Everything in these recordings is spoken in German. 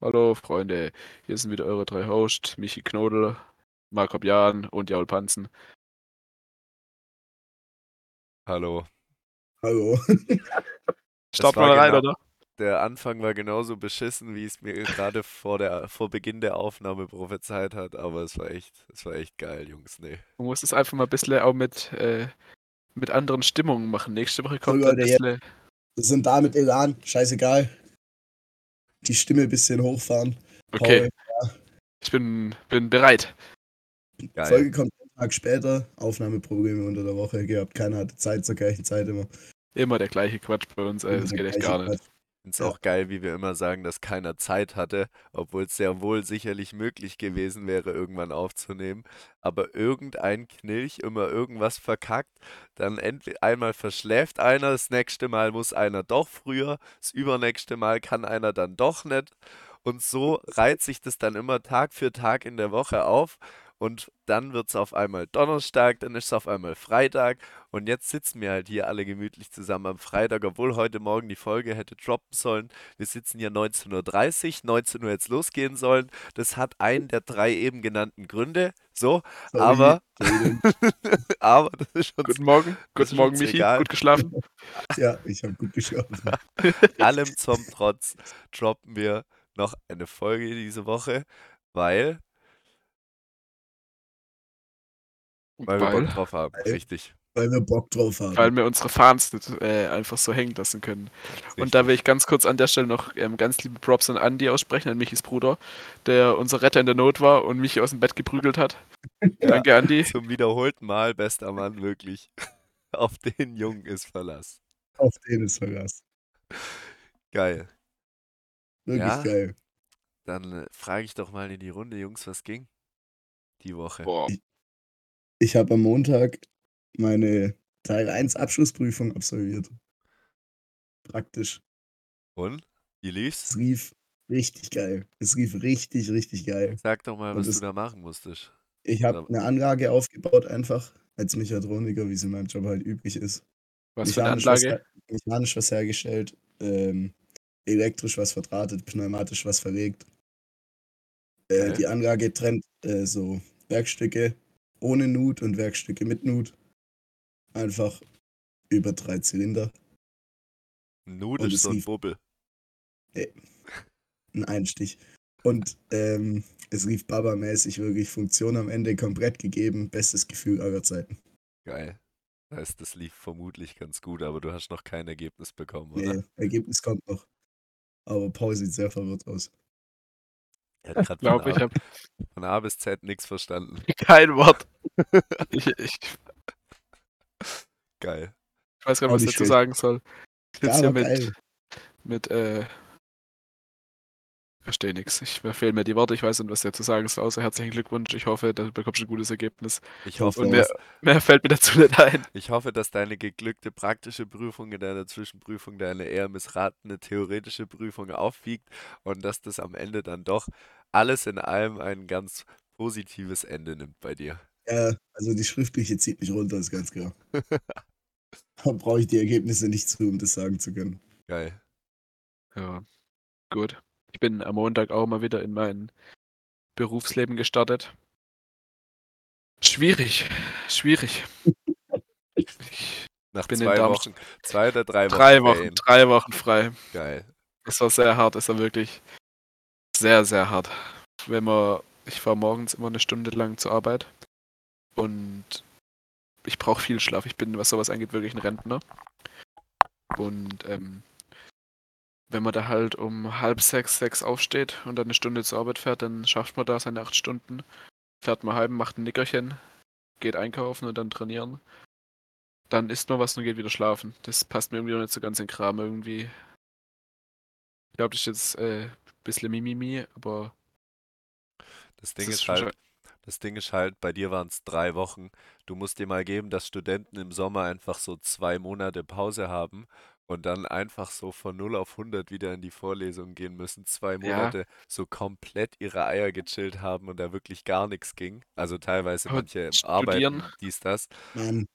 Hallo Freunde, hier sind wieder eure drei Hosts, Michi Knodel, Marco Jan und Jaul Panzen. Hallo. Hallo. War mal rein, genau- oder? Der Anfang war genauso beschissen, wie es mir gerade vor der vor Beginn der Aufnahme prophezeit hat, aber es war echt, es war echt geil, Jungs. Nee. Man muss es einfach mal ein bisschen auch mit, äh, mit anderen Stimmungen machen. Nächste Woche kommt So, ein Leute, bisschen. Wir sind da mit Elan, scheißegal. Die Stimme ein bisschen hochfahren. Okay, ich bin, bin bereit. Paul, Geil. Folge kommt einen Tag später, Aufnahmeprobleme unter der Woche gehabt. Keiner hatte Zeit zur gleichen Zeit immer. Immer der gleiche Quatsch bei uns, ey, das geht echt gar nicht. Quatsch. Ja. auch geil, wie wir immer sagen, dass keiner Zeit hatte, obwohl es sehr wohl sicherlich möglich gewesen wäre, irgendwann aufzunehmen. Aber irgendein Knilch immer irgendwas verkackt, dann einmal verschläft einer, das nächste Mal muss einer doch früher, das übernächste Mal kann einer dann doch nicht. Und so reiht sich das dann immer Tag für Tag in der Woche auf. Und dann wird es auf einmal Donnerstag, dann ist es auf einmal Freitag. Und jetzt sitzen wir halt hier alle gemütlich zusammen am Freitag, obwohl heute Morgen die Folge hätte droppen sollen. Wir sitzen hier 19.30 Uhr, 19 Uhr jetzt losgehen sollen. Das hat einen der drei eben genannten Gründe. So, Sorry, aber, aber das ist uns Guten Morgen, guten Morgen, Michi. egal. Gut geschlafen? Ja, ich habe gut geschlafen. allem zum Trotz droppen wir noch eine Folge diese Woche, weil, weil wir Weil, Bock drauf haben. Weil- Richtig. Weil wir Bock drauf haben. weil wir unsere Fans nicht äh, einfach so hängen lassen können. Und da will ich ganz kurz an der Stelle noch ähm, ganz liebe Props an Andy aussprechen, an Michis Bruder, der unser Retter in der Not war und Michi aus dem Bett geprügelt hat. Danke, Andy. Zum wiederholten Mal, bester Mann, wirklich. Auf den Jungen ist Verlass. Auf den ist Verlass. Geil. Wirklich Ja. geil. Dann äh, frage ich doch mal in die Runde, Jungs, was ging die Woche? Boah, Ich habe am Montag meine Teil 1 Abschlussprüfung absolviert. Praktisch. Und? Wie lief's? Es rief richtig geil. Es rief richtig, richtig geil. Sag doch mal, Und was es- du da machen musstest. Ich habe eine Anlage aufgebaut, einfach als Mechatroniker, wie es in meinem Job halt üblich ist. was für eine Mechanisch was Anlage? her- mechanisch was hergestellt, ähm, elektrisch was verdrahtet, pneumatisch was verlegt. Äh, Geil. die Anlage trennt äh, so Werkstücke ohne Nut und Werkstücke mit Nut. Einfach über drei Zylinder. Nut Und ist es so ein Bubbel. Ein Einstich. Und ähm, es rief Baba-mäßig wirklich Funktion am Ende komplett gegeben. Bestes Gefühl aller Zeiten. Geil. Das heißt, das lief vermutlich ganz gut, aber du hast noch kein Ergebnis bekommen, oder? Nee, Ergebnis kommt noch. Aber Paul sieht sehr verwirrt aus. Hat gerade Glaube ich, A- habe von A bis Z nichts verstanden. kein Wort. Ich, ich, Geil. ich weiß gar nicht, was ich dazu sagen soll. Ich Ja, sitze hier mit, geil. mit, äh, verstehe nichts. Ich, mir fehlen mir die Worte, ich weiß nicht, was ich dazu sagen soll, außer herzlichen Glückwunsch. Ich hoffe, du bekommst ein gutes Ergebnis. Ich hoffe, Und mehr, mehr fällt mir dazu nicht ein. ich hoffe, dass deine geglückte praktische Prüfung in deiner Zwischenprüfung deine eher missratene theoretische Prüfung aufwiegt und dass das am Ende dann doch alles in allem ein ganz positives Ende nimmt bei dir. Ja, also die schriftliche zieht mich runter, ist ganz klar. Da brauche ich die Ergebnisse nicht zu, um das sagen zu können. Geil. Ja, gut. Ich bin am Montag auch mal wieder in mein Berufsleben gestartet. Schwierig, schwierig. Ich, Nach bin in zwei Darmstadt. Wochen, zwei oder drei Wochen. drei Wochen, Ferien. drei Wochen frei. Geil. Das war sehr hart, das war wirklich sehr, sehr hart. Wenn man, ich fahre morgens immer eine Stunde lang zur Arbeit und ich brauche viel Schlaf. Ich bin, was sowas angeht, wirklich ein Rentner. Und ähm, wenn man da halt um halb sechs, sechs aufsteht und dann eine Stunde zur Arbeit fährt, dann schafft man da seine acht Stunden. Fährt mal heim, macht ein Nickerchen, geht einkaufen und dann trainieren. Dann isst man was und geht wieder schlafen. Das passt mir irgendwie noch nicht so ganz in den Kram irgendwie. Ich glaube, das ist jetzt äh, ein bisschen Mimimi, aber Das Ding das ist schon halt, das Ding ist halt, bei dir waren es drei Wochen. Du musst dir mal geben, dass Studenten im Sommer einfach so zwei Monate Pause haben und dann einfach so von 0 auf 100 wieder in die Vorlesung gehen müssen. Zwei Ja. Monate so komplett ihre Eier gechillt haben und da wirklich gar nichts ging. Also teilweise Aber manche studieren- arbeiten, dies, das. Mann.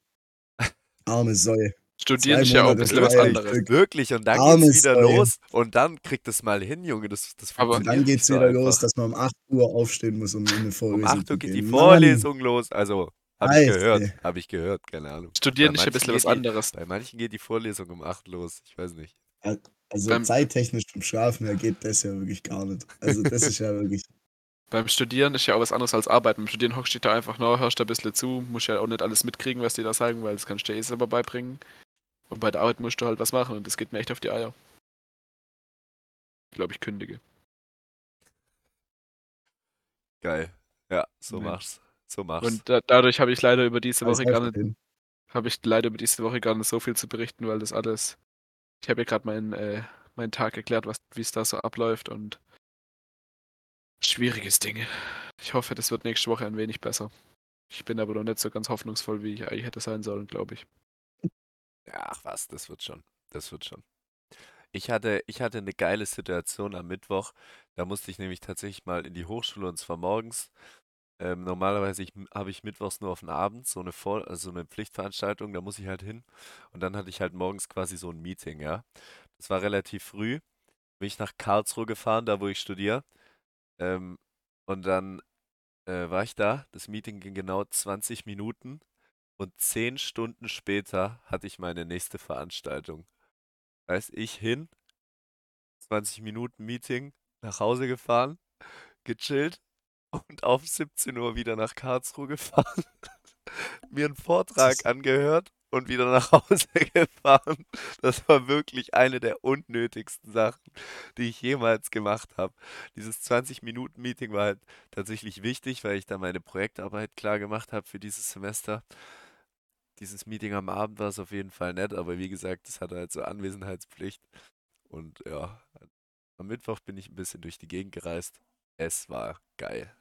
Arme Säue. Studieren Zwei ist ja auch ein Monate bisschen was frei, anderes. Stück. Wirklich, und dann Arme geht's wieder Säue. los und dann kriegt es mal hin, Junge. Das, das Aber- Und funktioniert dann geht's nicht so wieder los, einfach. dass man um 8 Uhr aufstehen muss, um in eine Vorlesung Um 8 zu Uhr geht die gehen. Vorlesung los. Also, habe ich gehört. Habe ich gehört, keine Ahnung. Studieren ja ein bisschen was geht die- anderes. Bei manchen geht die Vorlesung um 8 los. Ich weiß nicht. Also Beim- zeittechnisch vom Schlafen her geht das ja wirklich gar nicht. Also das ist ja wirklich. Beim Studieren ist ja auch was anderes als Arbeiten. Beim Studieren hockst du da einfach nach, hörst da ein bisschen zu, musst ja auch nicht alles mitkriegen, was die da sagen, weil das kannst du dir eh selber beibringen. Und bei der Arbeit musst du halt was machen und das geht mir echt auf die Eier. Ich glaube, ich kündige. Geil. Ja, so Nee. mach's. So mach's. Und da, dadurch habe ich leider über diese Woche gar nicht, habe ich leider über diese Woche gar nicht so viel zu berichten, weil das alles. Ich habe ja gerade meinen äh, meinen Tag erklärt, was wie es da so abläuft und schwieriges Ding. Ich hoffe, das wird nächste Woche ein wenig besser. Ich bin aber noch nicht so ganz hoffnungsvoll, wie ich eigentlich hätte sein sollen, glaube ich. Ja, Ach was, das wird schon. Das wird schon. Ich hatte, ich hatte eine geile Situation am Mittwoch. Da musste ich nämlich tatsächlich mal in die Hochschule und zwar morgens. Ähm, normalerweise ich, habe ich mittwochs nur auf den Abend so eine Vor also so eine Pflichtveranstaltung, da muss ich halt hin. Und dann hatte ich halt morgens quasi so ein Meeting, ja. Das war relativ früh. Bin ich nach Karlsruhe gefahren, da wo ich studiere. Ähm, und dann äh, war ich da. Das Meeting ging genau 20 Minuten. Und zehn Stunden später hatte ich meine nächste Veranstaltung. Weiß ich hin, 20 Minuten Meeting, nach Hause gefahren, gechillt und auf 17 Uhr wieder nach Karlsruhe gefahren, mir einen Vortrag angehört und wieder nach Hause gefahren. Das war wirklich eine der unnötigsten Sachen, die ich jemals gemacht habe. Dieses 20-Minuten-Meeting war halt tatsächlich wichtig, weil ich da meine Projektarbeit klar gemacht habe für dieses Semester dieses Meeting am Abend war es auf jeden Fall nett, aber wie gesagt, es hatte halt so Anwesenheitspflicht. Und ja, am Mittwoch bin ich ein bisschen durch die Gegend gereist. Es war geil.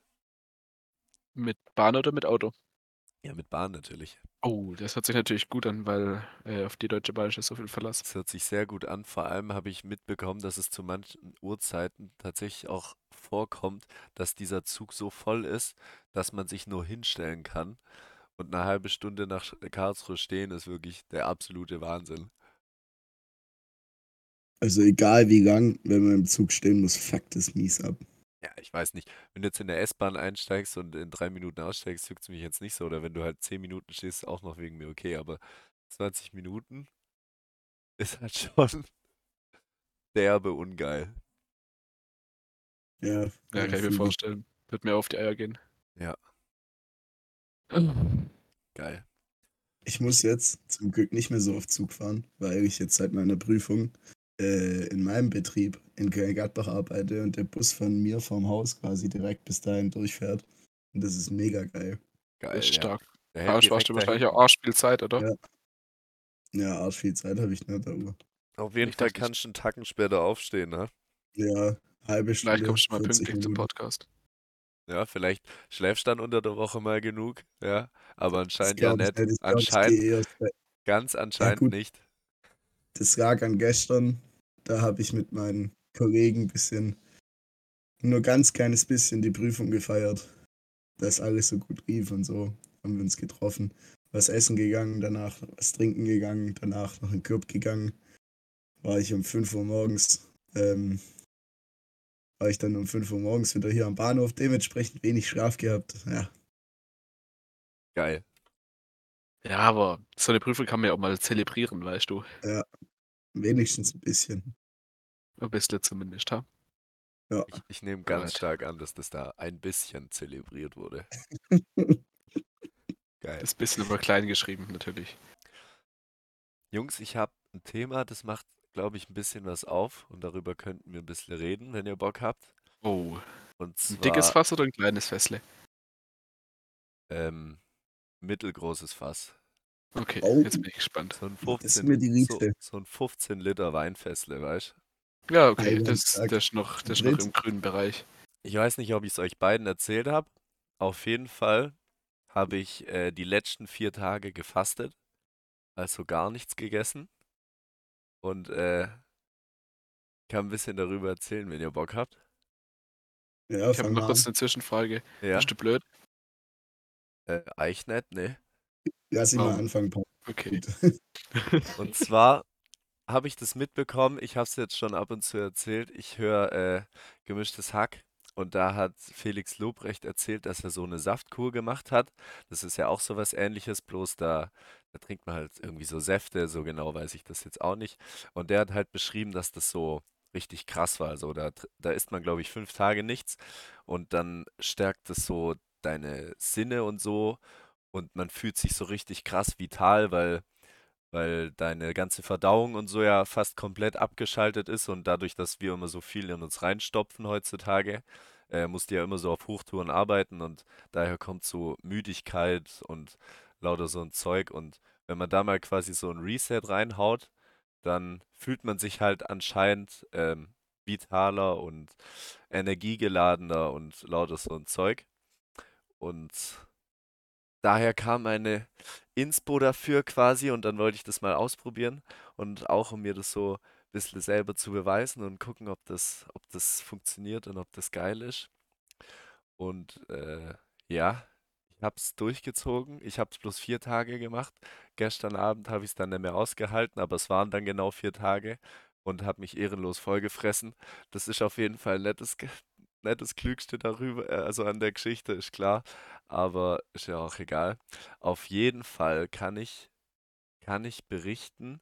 Mit Bahn oder mit Auto? Ja, mit Bahn natürlich. Oh, das hört sich natürlich gut an, weil äh, auf die Deutsche Bahn ist so viel Verlass. Es hört sich sehr gut an. Vor allem habe ich mitbekommen, dass es zu manchen Uhrzeiten tatsächlich auch vorkommt, dass dieser Zug so voll ist, dass man sich nur hinstellen kann. Und eine halbe Stunde nach Karlsruhe stehen ist wirklich der absolute Wahnsinn. Also egal wie lang, wenn man im Zug stehen muss, fuckt es mies ab. Ja, ich weiß nicht. Wenn du jetzt in der S-Bahn einsteigst und in drei Minuten aussteigst, juckt es mich jetzt nicht so. Oder wenn du halt zehn Minuten stehst, auch noch wegen mir okay. Aber 20 Minuten ist halt schon derbe ungeil. Ja, Ja, kann ich mir vorstellen. Wird mir auf die Eier gehen. Ja. Geil. Ich muss jetzt zum Glück nicht mehr so oft Zug fahren, weil ich jetzt seit meiner Prüfung äh, in meinem Betrieb in Gladbach arbeite und der Bus von mir vom Haus quasi direkt bis dahin durchfährt. Und das ist mega geil. Geil. Ist ja. stark. Da hält sparst du wahrscheinlich auch dahinten. arschviel Zeit, oder? Ja. Ja, arsch viel Zeit habe ich nicht, aber Auf jeden Fall kannst du einen Tacken später aufstehen, ne? ja, halbe Stunde. Vielleicht kommst du mal 40 pünktlich zum Minuten. Podcast. Ja, vielleicht schläfst du dann unter der Woche mal genug, ja. Aber anscheinend ja nicht. Anscheinend, erst bei- ganz anscheinend gut. nicht. Das lag an gestern. Da habe ich mit meinen Kollegen ein bisschen, nur ganz kleines bisschen die Prüfung gefeiert. Dass alles so gut lief und so. Haben wir uns getroffen. Was essen gegangen, danach was trinken gegangen, danach noch in den Club gegangen. War ich um 5 Uhr morgens, ähm, war ich dann um 5 Uhr morgens wieder hier am Bahnhof. Dementsprechend wenig Schlaf gehabt. Ja, Geil. Ja, aber so eine Prüfung kann man ja auch mal zelebrieren, weißt du. Wenigstens ein bisschen. Ein bisschen zumindest, ha? Ja. Ich, ich nehme ganz Alright. stark an, dass das da ein bisschen zelebriert wurde. Geil. Das bisschen aber klein geschrieben, natürlich. Jungs, ich habe ein Thema, das macht, glaube ich, ein bisschen was auf und darüber könnten wir ein bisschen reden, wenn ihr Bock habt. Oh, Und ein dickes zwar Fass oder ein kleines Fässle? ähm, mittelgroßes Fass. Okay, Oh. jetzt bin ich gespannt. So ein Das ist 15, mir die so, so ein 15 Liter Weinfässle, weißt Ja, okay, das, das ist noch, das ist noch im grünen Bereich. Ich weiß nicht, ob ich es euch beiden erzählt habe. Auf jeden Fall habe ich äh, die letzten vier Tage gefastet, also gar nichts gegessen. Und äh, kann ein bisschen darüber erzählen, wenn ihr Bock habt. Ja, Ich habe noch kurz eine Zwischenfrage. Ja, Bist du blöd? äh, Eichnet, ne? Lass ihn mal Um, anfangen, Paul. okay. Gut. Und zwar habe ich das mitbekommen, ich habe es jetzt schon ab und zu erzählt, ich höre äh, Gemischtes Hack und da hat Felix Lobrecht erzählt, dass er so eine Saftkur gemacht hat. Das ist ja auch so was Ähnliches, bloß da, da trinkt man halt irgendwie so Säfte, so genau weiß ich das jetzt auch nicht. Und der hat halt beschrieben, dass das so richtig krass war. Also da, tr- da isst man, glaube ich, fünf Tage nichts und dann stärkt es so deine Sinne und so und man fühlt sich so richtig krass vital, weil weil deine ganze Verdauung und so ja fast komplett abgeschaltet ist und dadurch, dass wir immer so viel in uns reinstopfen heutzutage, äh, musst du ja immer so auf Hochtouren arbeiten und daher kommt so Müdigkeit und lauter so ein Zeug. Und wenn man da mal quasi so ein Reset reinhaut, dann fühlt man sich halt anscheinend ähm, vitaler und energiegeladener und lauter so ein Zeug. Und daher kam meine Inspo dafür quasi und dann wollte ich das mal ausprobieren und auch um mir das so ein bisschen selber zu beweisen und gucken, ob das, ob das funktioniert und ob das geil ist. Und äh, ja, ich habe es durchgezogen. Ich habe es bloß vier Tage gemacht. Gestern Abend habe ich es dann nicht mehr ausgehalten, aber es waren dann genau vier Tage und habe mich ehrenlos vollgefressen. Das ist auf jeden Fall ein nettes, Ge- nettes Klügste darüber, äh, also an der Geschichte, ist klar, aber ist ja auch egal. Auf jeden Fall kann ich, kann ich berichten,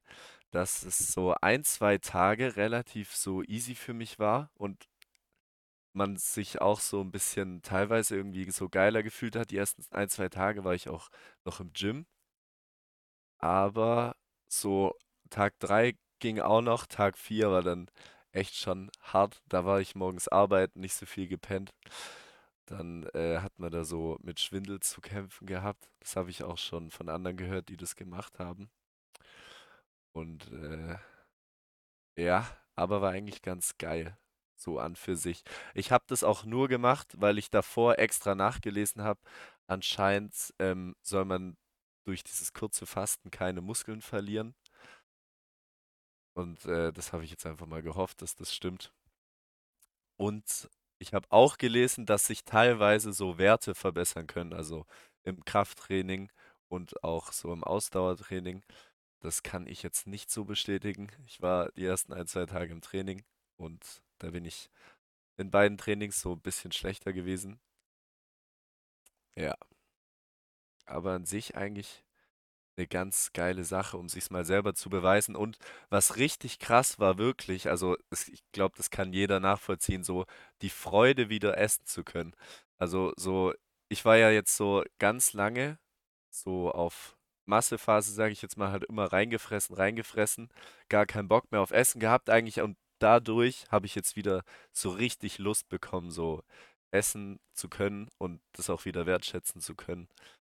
dass es so ein, zwei Tage relativ so easy für mich war und man sich auch so ein bisschen teilweise irgendwie so geiler gefühlt hat. Die ersten ein, zwei Tage war ich auch noch im Gym, aber so Tag 3 ging auch noch, Tag 4 war dann echt schon hart. Da war ich morgens arbeiten, nicht so viel gepennt. Dann äh, hat man da so mit Schwindel zu kämpfen gehabt. Das habe ich auch schon von anderen gehört, die das gemacht haben. Und äh, ja, aber war eigentlich ganz geil, so an für sich. Ich habe das auch nur gemacht, weil ich davor extra nachgelesen habe. Anscheinend ähm, soll man durch dieses kurze Fasten keine Muskeln verlieren. Und äh, das habe ich jetzt einfach mal gehofft, dass das stimmt. Und ich habe auch gelesen, dass sich teilweise so Werte verbessern können, also im Krafttraining und auch so im Ausdauertraining. Das kann ich jetzt nicht so bestätigen. Ich war die ersten ein, zwei Tage im Training und da bin ich in beiden Trainings so ein bisschen schlechter gewesen. Ja, aber an sich eigentlich eine ganz geile Sache, um sich's mal selber zu beweisen. Und was richtig krass war, wirklich, also ich glaube, das kann jeder nachvollziehen, so die Freude wieder essen zu können. Also so, ich war ja jetzt so ganz lange so auf Massephase, sage ich jetzt mal, halt immer reingefressen, reingefressen, gar keinen Bock mehr auf Essen gehabt eigentlich und dadurch habe ich jetzt wieder so richtig Lust bekommen, so essen zu können und das auch wieder wertschätzen zu können.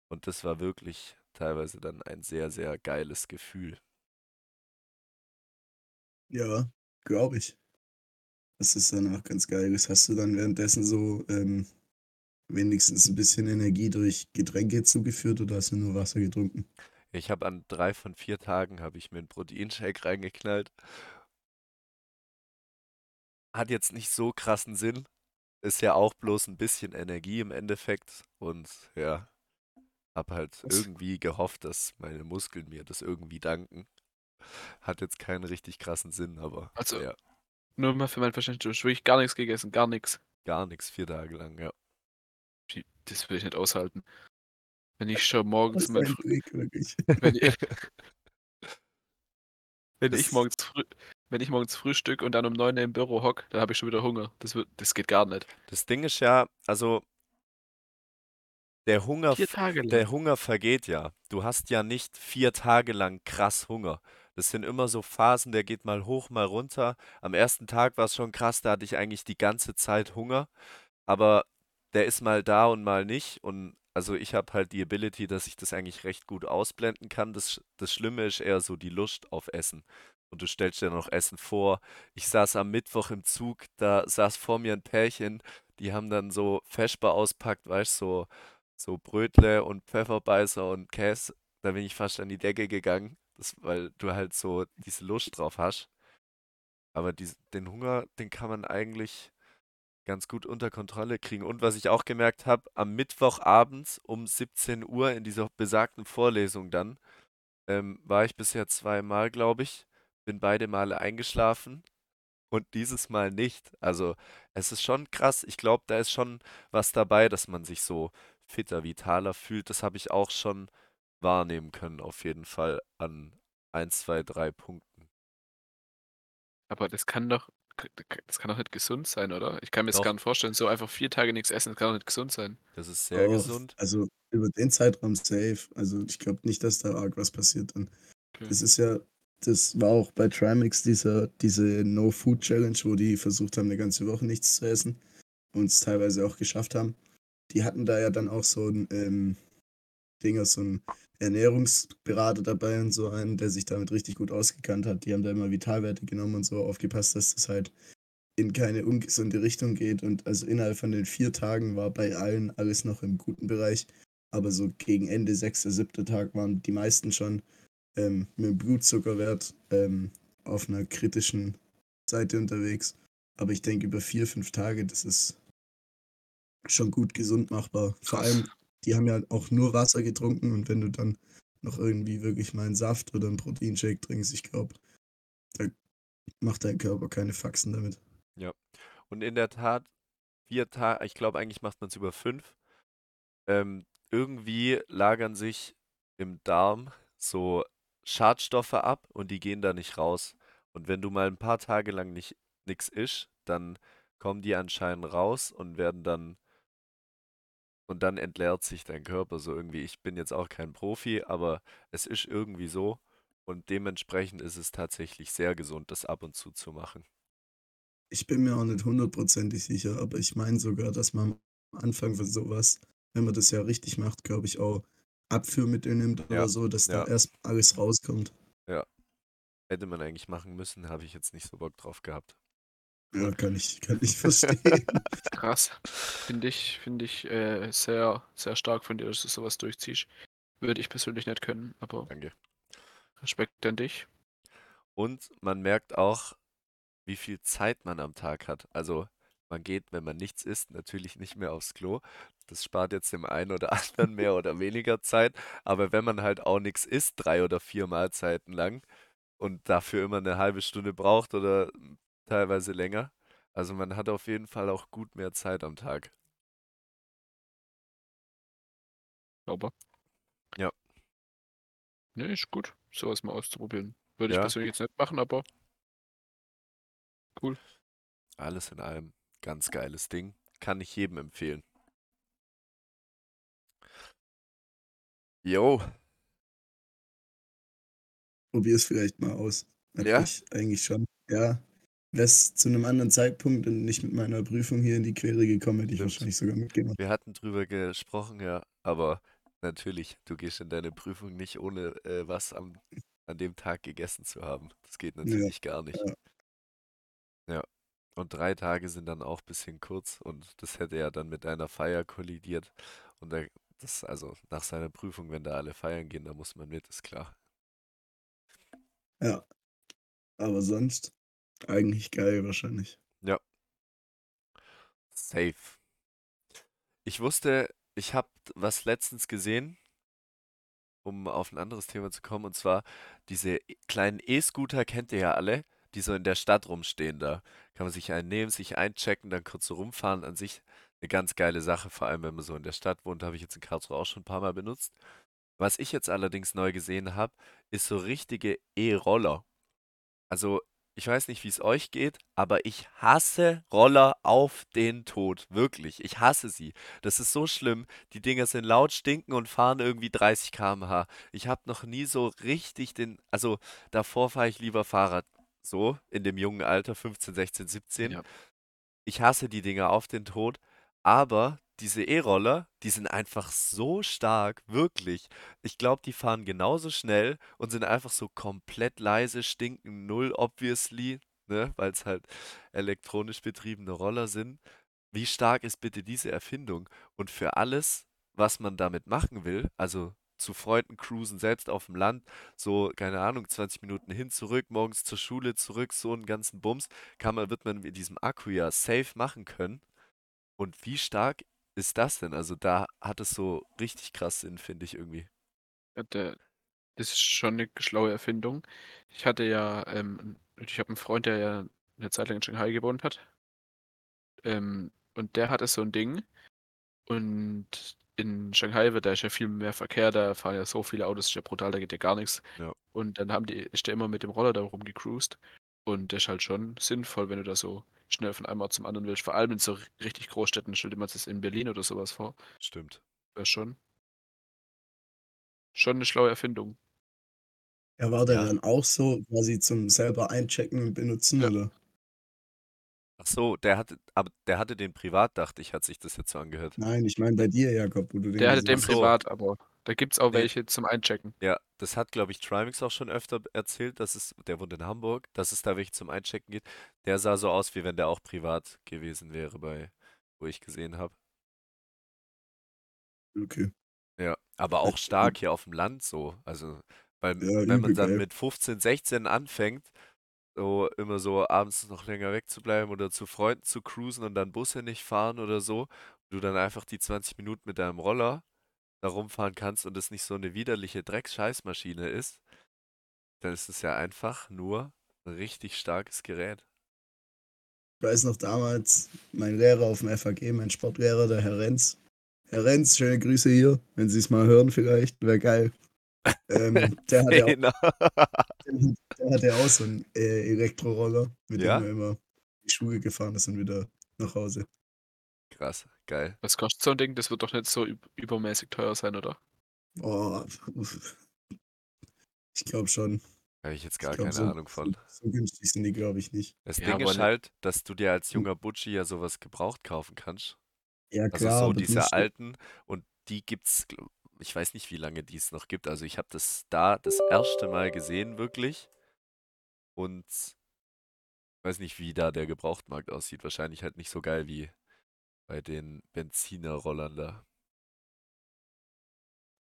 Und das war wirklich teilweise dann ein sehr, sehr geiles Gefühl. Ja, glaube ich. Das ist dann auch ganz geil. Das hast du dann währenddessen so ähm, wenigstens ein bisschen Energie durch Getränke zugeführt oder hast du nur Wasser getrunken? Ich habe an drei von vier Tagen habe ich mir einen Proteinshake reingeknallt. Hat jetzt nicht so krassen Sinn. Ist ja auch bloß ein bisschen Energie im Endeffekt. Und ja, hab halt irgendwie gehofft, dass meine Muskeln mir das irgendwie danken. Hat jetzt keinen richtig krassen Sinn, aber Also, ja, nur mal für mein Verständnis, du hast wirklich gar nichts gegessen, gar nichts. gar nichts, vier Tage lang, ja. Das will ich nicht aushalten. Wenn ich schon morgens mein wirklich. wenn ich, wenn ich morgens früh, wenn ich morgens frühstück und dann um 9 Uhr im Büro hock, dann habe ich schon wieder Hunger. Das wird, das geht gar nicht. das Ding ist ja, also der Hunger, Vier f- Tage der lang. Hunger vergeht ja. Du hast ja nicht vier Tage lang krass Hunger. Das sind immer so Phasen, der geht mal hoch, mal runter. Am ersten Tag war es schon krass, da hatte ich eigentlich die ganze Zeit Hunger, aber der ist mal da und mal nicht. Und also ich habe halt die Ability, dass ich das eigentlich recht gut ausblenden kann. Das, Sch- das Schlimme ist eher so die Lust auf Essen. Und du stellst dir noch Essen vor. Ich saß am Mittwoch im Zug, da saß vor mir ein Pärchen, die haben dann so Vesper auspackt, weißt du, so so Brötle und Pfefferbeißer und Käse, da bin ich fast an die Decke gegangen, das, weil du halt so diese Lust drauf hast. Aber dies, den Hunger, den kann man eigentlich ganz gut unter Kontrolle kriegen. Und was ich auch gemerkt habe, am Mittwochabends um 17 Uhr in dieser besagten Vorlesung dann, ähm, war ich bisher zweimal, glaube ich, bin beide Male eingeschlafen und dieses Mal nicht. Also es ist schon krass. Ich glaube, da ist schon was dabei, dass man sich so fitter, vitaler fühlt. Das habe ich auch schon wahrnehmen können, auf jeden Fall an 1, 2, 3 Punkten. Aber das kann doch, das kann doch nicht gesund sein, oder? Ich kann mir das Doch. gar nicht vorstellen. So einfach vier Tage nichts essen, das kann doch nicht gesund sein. Das ist sehr Doch, gesund. Also über den Zeitraum safe. Also ich glaube nicht, dass da arg was passiert dann. Okay. Das ist ja, das war auch bei Trimix dieser, diese No-Food-Challenge, wo die versucht haben, eine ganze Woche nichts zu essen und es teilweise auch geschafft haben. Die hatten da ja dann auch so ein ähm, Dinger, so ein Ernährungsberater dabei und so einen, der sich damit richtig gut ausgekannt hat. Die haben da immer Vitalwerte genommen und so aufgepasst, dass das halt in keine ungesunde Richtung geht. Und also innerhalb von den vier Tagen war bei allen alles noch im guten Bereich. Aber so gegen Ende sechster, siebter Tag waren die meisten schon ähm, mit dem Blutzuckerwert ähm, auf einer kritischen Seite unterwegs. Aber ich denke, über vier, fünf Tage, das ist schon gut gesund machbar. Vor allem, die haben ja auch nur Wasser getrunken und wenn du dann noch irgendwie wirklich mal einen Saft oder einen Proteinshake trinkst, ich glaube, da macht dein Körper keine Faxen damit. Und in der Tat, vier Tage, ich glaube, eigentlich macht man es über fünf. Ähm, irgendwie lagern sich im Darm so Schadstoffe ab und die gehen da nicht raus. Und wenn du mal ein paar Tage lang nicht nichts isst, dann kommen die anscheinend raus und werden dann und dann entleert sich dein Körper so irgendwie. Ich bin jetzt auch kein Profi, aber es ist irgendwie so und dementsprechend ist es tatsächlich sehr gesund, das ab und zu zu machen. Ich bin mir auch nicht hundertprozentig sicher, aber ich meine sogar, dass man am Anfang von sowas, wenn man das ja richtig macht, glaube ich, auch Abführmittel nimmt Ja, oder so, dass ja. da erst alles rauskommt. Hätte man eigentlich machen müssen, habe ich jetzt nicht so Bock drauf gehabt. Ja, kann ich, kann ich verstehen. Krass. Finde ich, finde ich äh, sehr, sehr stark von dir, dass du sowas durchziehst. Würde ich persönlich nicht können, aber Danke. Respekt an dich. Und man merkt auch, wie viel Zeit man am Tag hat. Also man geht, wenn man nichts isst, natürlich nicht mehr aufs Klo. Das spart jetzt dem einen oder anderen mehr oder weniger Zeit. Aber wenn man halt auch nichts isst, drei oder vier Mahlzeiten lang und dafür immer eine halbe Stunde braucht oder teilweise länger, also man hat auf jeden Fall auch gut mehr Zeit am Tag. Aber. Ja. Ne, ist gut, sowas mal auszuprobieren. Würde ich Ja. persönlich jetzt nicht machen, aber cool. Alles in allem ganz geiles Ding. Kann ich jedem empfehlen. Jo, Probier es vielleicht mal aus. Ja? Eigentlich, eigentlich schon. Ja. Wäre es zu einem anderen Zeitpunkt und nicht mit meiner Prüfung hier in die Quere gekommen, hätte ich Stimmt. wahrscheinlich sogar mitgemacht. wir hatten drüber gesprochen, ja, aber natürlich, du gehst in deine Prüfung nicht ohne äh, was am, an dem Tag gegessen zu haben. Das geht natürlich gar nicht. ja. Ja. Und drei Tage sind dann auch ein bisschen kurz und das hätte ja dann mit deiner Feier kollidiert. Und da, das, also nach seiner Prüfung, wenn da alle feiern gehen, da muss man mit, ist klar. Ja. Aber sonst eigentlich geil wahrscheinlich. Safe. Ich wusste, ich habe was letztens gesehen, um auf ein anderes Thema zu kommen, und zwar diese e- kleinen E-Scooter kennt ihr ja alle, die so in der Stadt rumstehen da. Kann man sich einen nehmen, sich einchecken, dann kurz so rumfahren. An sich eine ganz geile Sache, vor allem wenn man so in der Stadt wohnt, habe ich jetzt in Karlsruhe auch schon ein paar Mal benutzt. Was ich jetzt allerdings neu gesehen habe, ist so richtige E-Roller. Also, ich weiß nicht, wie es euch geht, aber ich hasse Roller auf den Tod. Wirklich. Ich hasse sie. Das ist so schlimm. Die Dinger sind laut, stinken und fahren irgendwie 30 km/h. Ich habe noch nie so richtig den. Also, davor fahre ich lieber Fahrrad. So, in dem jungen Alter, 15, 16, 17. Ja. Ich hasse die Dinger auf den Tod. Aber diese E-Roller, die sind einfach so stark, wirklich. Ich glaube, die fahren genauso schnell und sind einfach so komplett leise, stinken null, obviously, ne, weil es halt elektronisch betriebene Roller sind. Wie stark ist bitte diese Erfindung? Und für alles, was man damit machen will, also zu Freunden cruisen, selbst auf dem Land, so, keine Ahnung, 20 Minuten hin, zurück, morgens zur Schule, zurück, so einen ganzen Bums, kann man, wird man mit diesem Akku ja safe machen können. Und wie stark ist das denn? Also da hat es so richtig krass Sinn, finde ich irgendwie. Ja, der, das ist schon eine schlaue Erfindung. Ich hatte ja, ähm, ich habe einen Freund, der ja eine Zeit lang in Shanghai gewohnt hat. Ähm, und der hatte so ein Ding. Und in Shanghai wird da ist ja viel mehr Verkehr, da fahren ja so viele Autos, ist ja brutal, da geht ja gar nichts. Ja. Und dann haben die, ist der immer mit dem Roller da rumgecruised. Und das ist halt schon sinnvoll, wenn du da so schnell von einem Ort zum anderen willst. Vor allem in so richtig Großstädten, stell dir mal das in Berlin oder sowas vor. Stimmt. Wäre schon. Schon eine schlaue Erfindung. Ja, war der Ja. dann auch so quasi zum selber einchecken und benutzen, Ja. oder? Ach so, der hatte, aber der hatte den privat, dachte ich, hat sich das jetzt so angehört. Nein, ich meine bei dir, Jakob, wo du den Der hatte den privat, aber da gibt es auch Nee. welche zum Einchecken. Ja, das hat, glaube ich, Trimix auch schon öfter erzählt, dass es, der wohnt in Hamburg, dass es da wirklich zum Einchecken geht. Der sah so aus, wie wenn der auch privat gewesen wäre, bei, wo ich gesehen habe. Okay. Ja, aber auch stark hier auf dem Land so. Also, weil Ja, wenn man dann geil. mit 15, 16 anfängt, so immer so abends noch länger wegzubleiben oder zu Freunden zu cruisen und dann Busse nicht fahren oder so, du dann einfach die 20 Minuten mit deinem Roller da rumfahren kannst und es nicht so eine widerliche Dreckscheißmaschine ist, dann ist es ja einfach nur ein richtig starkes Gerät. Ich weiß noch damals, mein Lehrer auf dem FAG, mein Sportlehrer, der Herr Renz. Herr Renz, schöne Grüße hier, wenn Sie es mal hören vielleicht, wäre geil. Ähm, der, hatte auch, Genau. der hatte auch so einen äh, Elektroroller, mit Ja? dem er immer in die Schule gefahren ist und wieder nach Hause. Krass, geil. Was kostet so ein Ding? Das wird doch nicht so üb- übermäßig teuer sein, oder? Oh, ich glaube schon. Habe ich jetzt Ich gar glaub, keine so, Ahnung von. So, so günstig sind die, glaube ich, nicht. Das Ja, Ding ist ne- halt, dass du dir als junger Butschi ja sowas gebraucht kaufen kannst. Ja, Also klar, so aber du diese alten und die gibt's, ich weiß nicht, wie lange die es noch gibt. Also ich habe das da das erste Mal gesehen, wirklich. Und weiß nicht, wie da der Gebrauchtmarkt aussieht. Wahrscheinlich halt nicht so geil wie bei den Benzinerrollern da.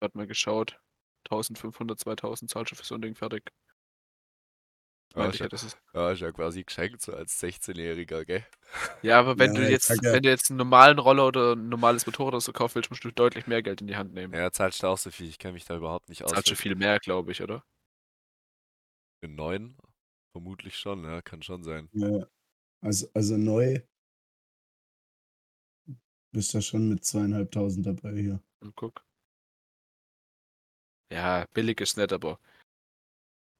Hat mal geschaut. 1500, 2000 zahlst du für so ein Ding fertig. Ja, ist ja, ja, das ist. ja, ist ja quasi geschenkt so als 16-Jähriger, gell? Ja, aber wenn Ja, du jetzt, ja- wenn du jetzt einen normalen Roller oder ein normales Motorrad oder so kaufen willst, musst du deutlich mehr Geld in die Hand nehmen. Ja, zahlst du auch so viel. Ich kenne mich da überhaupt nicht aus. Zahlst du viel mehr, glaube ich, oder? Für einen neuen? Vermutlich schon, ja, kann schon sein. Ja, also, also neu bist du schon mit zweieinhalbtausend dabei hier. Und guck. Ja, billig ist nicht, aber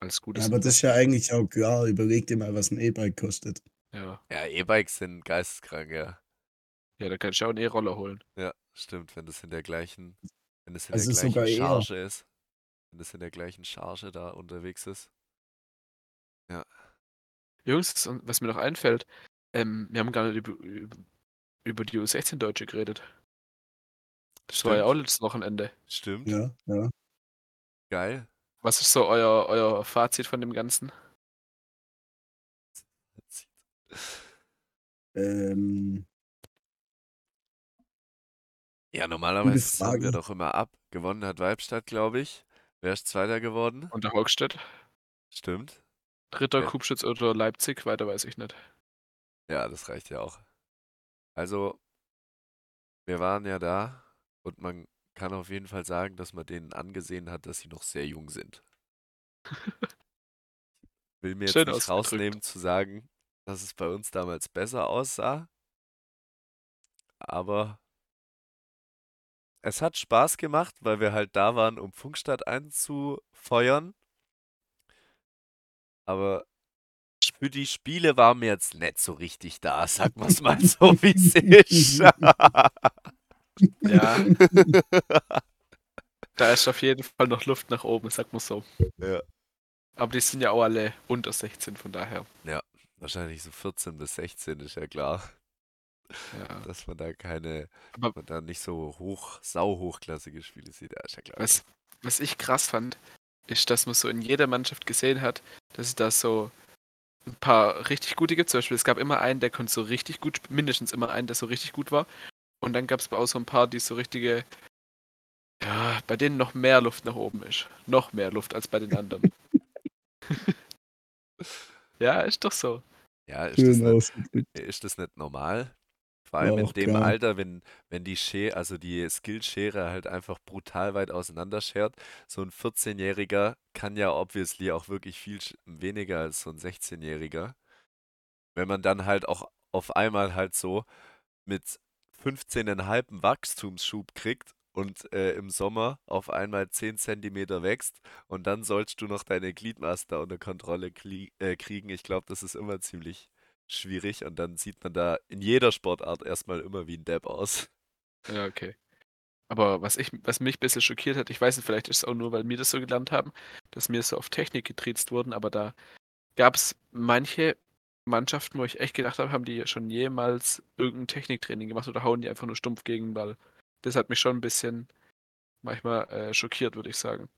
alles gut Ja, ist. aber das ist ja eigentlich auch klar. Überleg dir mal, was ein E-Bike kostet. Ja. Ja, E-Bikes sind geisteskrank, ja. ja, da kannst du auch einen E-Roller holen. Ja, stimmt, wenn das in der gleichen, wenn das in Also der gleichen sogar eher. Charge ist. Wenn das in der gleichen Charge da unterwegs ist. Jungs, das- was mir noch einfällt, ähm, wir haben gar nicht über, über, über die U16-Deutsche geredet. Das war ja Stimmt. auch letztes Wochenende. Stimmt, Ja, ja. geil. Was ist so euer, euer Fazit von dem Ganzen? Ähm, Ja, normalerweise sagen wir doch immer ab. Gewonnen hat Weibstadt, glaube ich. Wer ist Zweiter geworden? Und der Hochstedt? Stimmt. Dritter Ja. Kubschitz oder Leipzig? Weiter weiß ich nicht. Ja, das reicht ja auch. Also, wir waren ja da und man kann auf jeden Fall sagen, dass man denen angesehen hat, dass sie noch sehr jung sind. Will mir jetzt Schön nicht rausnehmen zu sagen, dass es bei uns damals besser aussah, aber es hat Spaß gemacht, weil wir halt da waren, um Funkstadt einzufeuern. Aber für die Spiele waren wir jetzt nicht so richtig da, sagen wir es mal so, wie es ist. Ja, da ist auf jeden Fall noch Luft nach oben, sag mal so. Ja. Aber die sind ja auch alle unter 16, von daher. Wahrscheinlich so 14 bis 16 ist ja klar, Ja. dass man da keine, Aber- man da nicht so hoch, sauhochklassige Spiele sieht. Ja, ist ja klar. Was, was ich krass fand, ist, dass man so in jeder Mannschaft gesehen hat, dass es da so ein paar richtig gute gibt. Zum Beispiel, es gab immer einen, der konnte so richtig gut, mindestens immer einen, der so richtig gut war. Und dann gab es auch so ein paar, die so richtige, ja, bei denen noch mehr Luft nach oben ist. Noch mehr Luft als bei den anderen. ja, ist doch so. Ja, ist das, nicht, ist das nicht normal Vor allem in auch dem klar. Alter, wenn, wenn die Schere, also die Skillschere halt einfach brutal weit auseinanderschert. So ein 14-Jähriger kann ja obviously auch wirklich viel sch- weniger als so ein 16-Jähriger. Wenn man dann halt auch auf einmal halt so mit 15,5 Wachstumsschub kriegt und äh, im Sommer auf einmal 10 Zentimeter wächst und dann sollst du noch deine Gliedmaßen da unter Kontrolle klie- äh, kriegen. Ich glaube, das ist immer ziemlich schwierig und dann sieht man da in jeder Sportart erstmal immer wie ein Depp aus. Ja, okay. Aber was ich, was mich ein bisschen schockiert hat, ich weiß nicht, vielleicht ist es auch nur, weil wir das so gelernt haben, dass wir so auf Technik getriezt wurden, aber da gab es manche Mannschaften, wo ich echt gedacht habe, haben die schon jemals irgendein Techniktraining gemacht oder hauen die einfach nur stumpf gegen den Ball. Das hat mich schon ein bisschen manchmal äh, schockiert, würde ich sagen.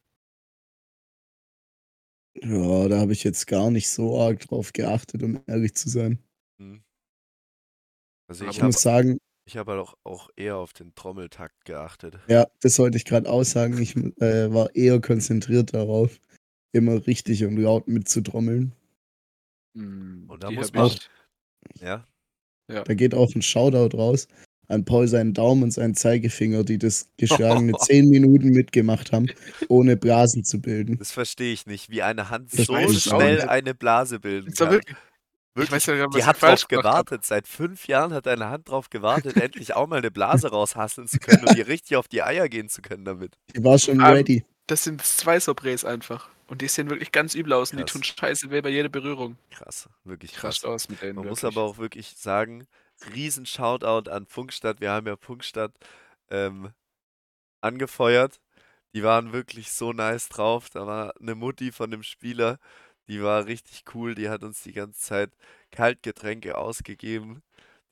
Ja, da habe ich jetzt gar nicht so arg drauf geachtet, um ehrlich zu sein. Hm. Also ich Ich habe muss sagen, ich hab halt auch, auch eher auf den Trommeltakt geachtet. ja, das wollte ich gerade aussagen. Ich äh, war eher konzentriert darauf, immer richtig und laut mitzutrommeln. Mm, Und da die muss man- ich, Ja, Da geht auch ein Shoutout raus an Paul seinen Daumen und seinen Zeigefinger, die das geschlagene 10 Minuten mitgemacht haben, ohne Blasen zu bilden. das verstehe ich nicht, wie eine Hand Das so auch schnell eine Blase bilden kann. wirklich, Wirklich, ich weiß ja die hat drauf gewartet. Seit fünf Jahren hat deine Hand drauf gewartet, endlich auch mal eine Blase raushasseln zu können und dir richtig auf die Eier gehen zu können damit. Die war schon Ähm, ready. Das sind zwei Sobrés einfach. Und die sehen wirklich ganz übel aus und die Krass. tun scheiße weh bei jeder Berührung. Krass, wirklich Krass krass. aus mit denen. Man muss wirklich. aber auch wirklich sagen, riesen Shoutout an Funkstadt. Wir haben ja Funkstadt ähm, angefeuert. Die waren wirklich so nice drauf. Da war eine Mutti von dem Spieler, die war richtig cool. Die hat uns die ganze Zeit Kaltgetränke ausgegeben.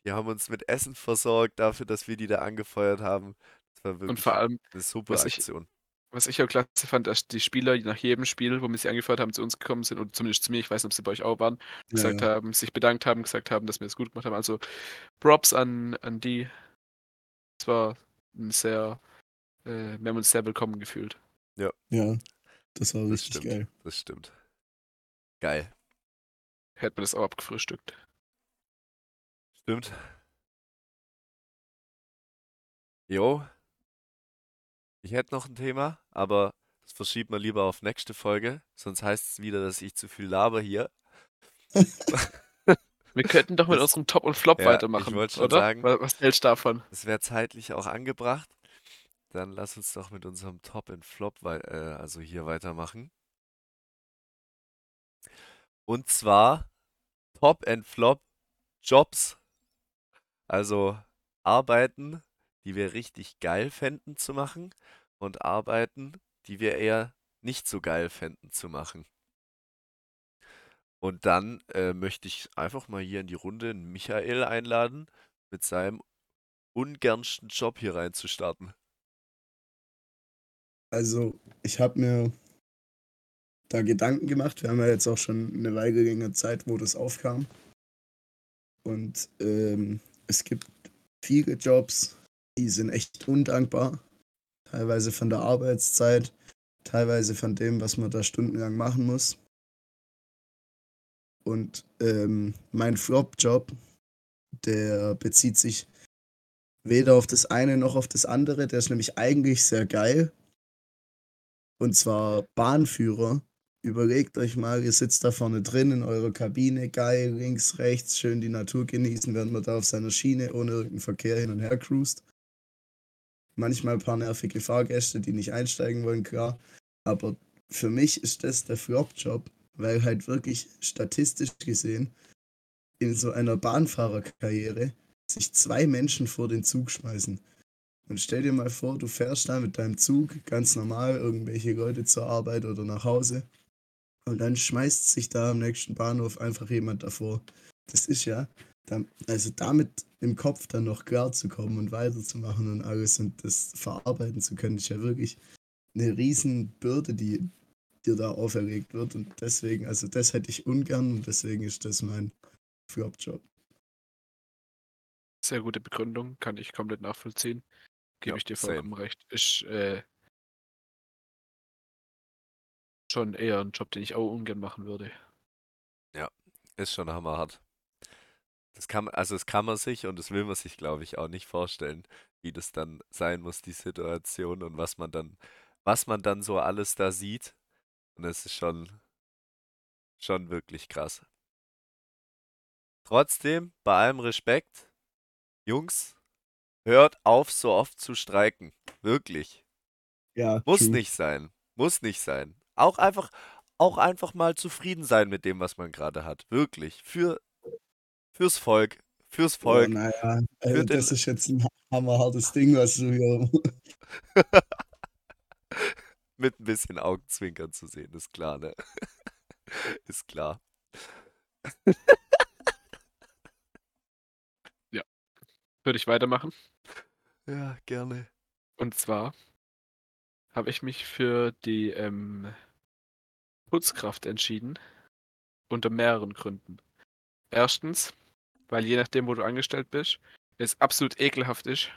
Die haben uns mit Essen versorgt dafür, dass wir die da angefeuert haben. Das war wirklich Und vor allem, eine super was ich- Aktion. Was ich auch klasse fand, dass die Spieler nach jedem Spiel, wo wir sie angefeuert haben, zu uns gekommen sind, oder zumindest zu mir, ich weiß nicht, ob sie bei euch auch waren, gesagt ja. haben, sich bedankt haben, gesagt haben, dass wir es gut gemacht haben. Also Props an, an die. Es war ein sehr, äh, wir haben uns sehr willkommen gefühlt. ja, das war Das richtig stimmt. geil. Das stimmt. Geil. Hätten wir das auch abgefrühstückt. Stimmt. Jo. Ich hätte noch ein Thema, aber das verschiebt man lieber auf nächste Folge, sonst heißt es wieder, dass ich zu viel laber hier. Wir könnten doch mit Das- unserem Top und Flop Ja, weitermachen, ich schon oder? sagen- Wa- Was hältst du davon? Das wäre zeitlich auch angebracht. Dann lass uns doch mit unserem Top und Flop äh, also hier weitermachen. Und zwar Top and Flop Jobs. Also Arbeiten, die wir richtig geil fänden zu machen und Arbeiten, die wir eher nicht so geil fänden zu machen. Und dann äh, möchte ich einfach mal hier in die Runde Michael einladen, mit seinem ungernsten Job hier reinzustarten. Also, ich habe mir da Gedanken gemacht. Wir haben ja jetzt auch schon eine Weile länger Zeit, wo das aufkam. Und ähm, es gibt viele Jobs, die sind echt undankbar. Teilweise von der Arbeitszeit, teilweise von dem, was man da stundenlang machen muss. Und ähm, mein Flop-Job, der bezieht sich weder auf das eine noch auf das andere. Der ist nämlich eigentlich sehr geil. Und zwar Bahnführer. Überlegt euch mal, ihr sitzt da vorne drin in eurer Kabine, geil, links, rechts, schön die Natur genießen, während man da auf seiner Schiene ohne irgendeinen Verkehr hin und her cruist. Manchmal ein paar nervige Fahrgäste, die nicht einsteigen wollen, klar. Aber für mich ist das der Flop-Job, weil halt wirklich statistisch gesehen in so einer Bahnfahrerkarriere sich zwei Menschen vor den Zug schmeißen. Und stell dir mal vor, du fährst da mit deinem Zug ganz normal irgendwelche Leute zur Arbeit oder nach Hause. Und dann schmeißt sich da am nächsten Bahnhof einfach jemand davor. Das ist ja, also damit im Kopf dann noch klar zu kommen und weiterzumachen und alles und das verarbeiten zu können, ist ja wirklich eine riesen Bürde, die dir da auferlegt wird. Und deswegen, also das hätte ich ungern und deswegen ist das mein Flop-Job. Sehr gute Begründung, kann ich komplett nachvollziehen. Gebe Ja, ich dir same. vollkommen recht. Ist äh, schon eher ein Job, den ich auch ungern machen würde. Ist schon hammerhart. Das kann man, also das kann man sich und das will man sich, glaube ich, auch nicht vorstellen, wie das dann sein muss, die Situation und was man dann, was man dann so alles da sieht. Und das ist schon, schon wirklich krass. Trotzdem, bei allem Respekt, Jungs, hört auf, so oft zu streiken. Wirklich. Ja, Muss true. nicht sein. Muss nicht sein. Auch einfach, auch einfach mal zufrieden sein mit dem, was man gerade hat. Wirklich. Für, fürs Volk. Fürs Volk. naja, Für also den, das ist jetzt ein hammerhartes Ding, was du hier. mit ein bisschen Augenzwinkern zu sehen, ist klar, ne? Ist klar. Ja. Würde ich weitermachen. Ja, gerne. Und zwar habe ich mich für die ähm, Putzkraft entschieden. Unter mehreren Gründen. Erstens, weil je nachdem, wo du angestellt bist, es absolut ekelhaft ist.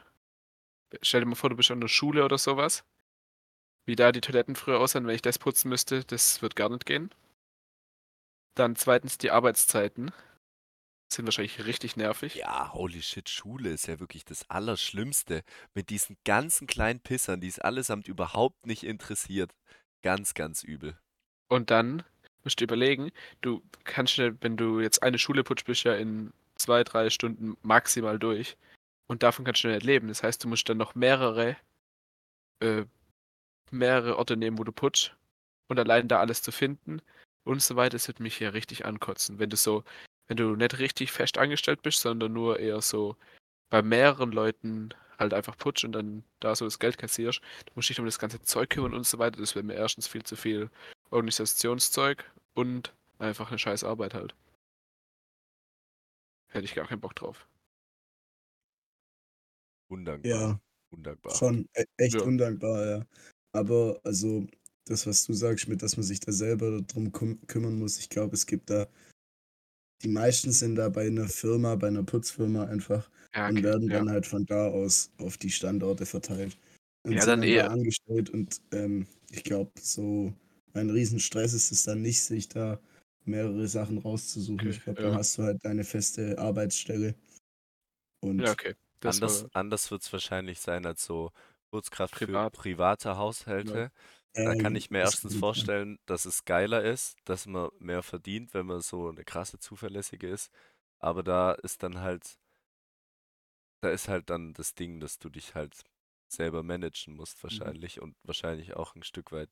Stell dir mal vor, du bist an der Schule oder sowas. Wie da die Toiletten früher aussehen, wenn ich das putzen müsste, das wird gar nicht gehen. Dann zweitens die Arbeitszeiten. Sind wahrscheinlich richtig nervig. Ja, holy shit, Schule ist ja wirklich das Allerschlimmste. Mit diesen ganzen kleinen Pissern, die es allesamt überhaupt nicht interessiert. Ganz, ganz übel. Und dann musst du überlegen, du kannst wenn du jetzt eine Schule putzt, bist du ja in zwei, drei Stunden maximal durch. Und davon kannst du nicht leben. Das heißt, du musst dann noch mehrere, äh, mehrere Orte nehmen, wo du putzt. Und allein da alles zu finden und so weiter, das wird mich hier richtig ankotzen. Wenn du so, wenn du nicht richtig fest angestellt bist, sondern nur eher so bei mehreren Leuten halt einfach putzt und dann da so das Geld kassierst, du musst dich um das ganze Zeug kümmern und so weiter. Das wäre mir erstens viel zu viel Organisationszeug und einfach eine scheiß Arbeit halt. Hätte ich gar keinen Bock drauf. Undankbar. Ja, Undankbar. schon e echt Ja. undankbar, ja. Aber also, das, was du sagst, mit dass man sich da selber drum küm kümmern muss, ich glaube, es gibt da die meisten sind da bei einer Firma, bei einer Putzfirma einfach Ja, und okay. werden Ja. dann halt von da aus auf die Standorte verteilt und Ja, dann dann da eher. angestellt und ähm, ich glaube, so ein Riesenstress ist es dann nicht, sich da mehrere Sachen rauszusuchen. Okay, Ich glaube, dann ja. hast du halt deine feste Arbeitsstelle Ja, und okay. Das Anders, war anders wird es wahrscheinlich sein als so Putzkraft für privat. private Ja. Haushalte. Da äh, kann ich mir das erstens ja. vorstellen, dass es geiler ist, dass man mehr verdient, wenn man so eine krasse zuverlässige ist. Aber da ist dann halt, da ist halt dann das Ding, dass du dich halt selber managen musst Mhm. wahrscheinlich und wahrscheinlich auch ein Stück weit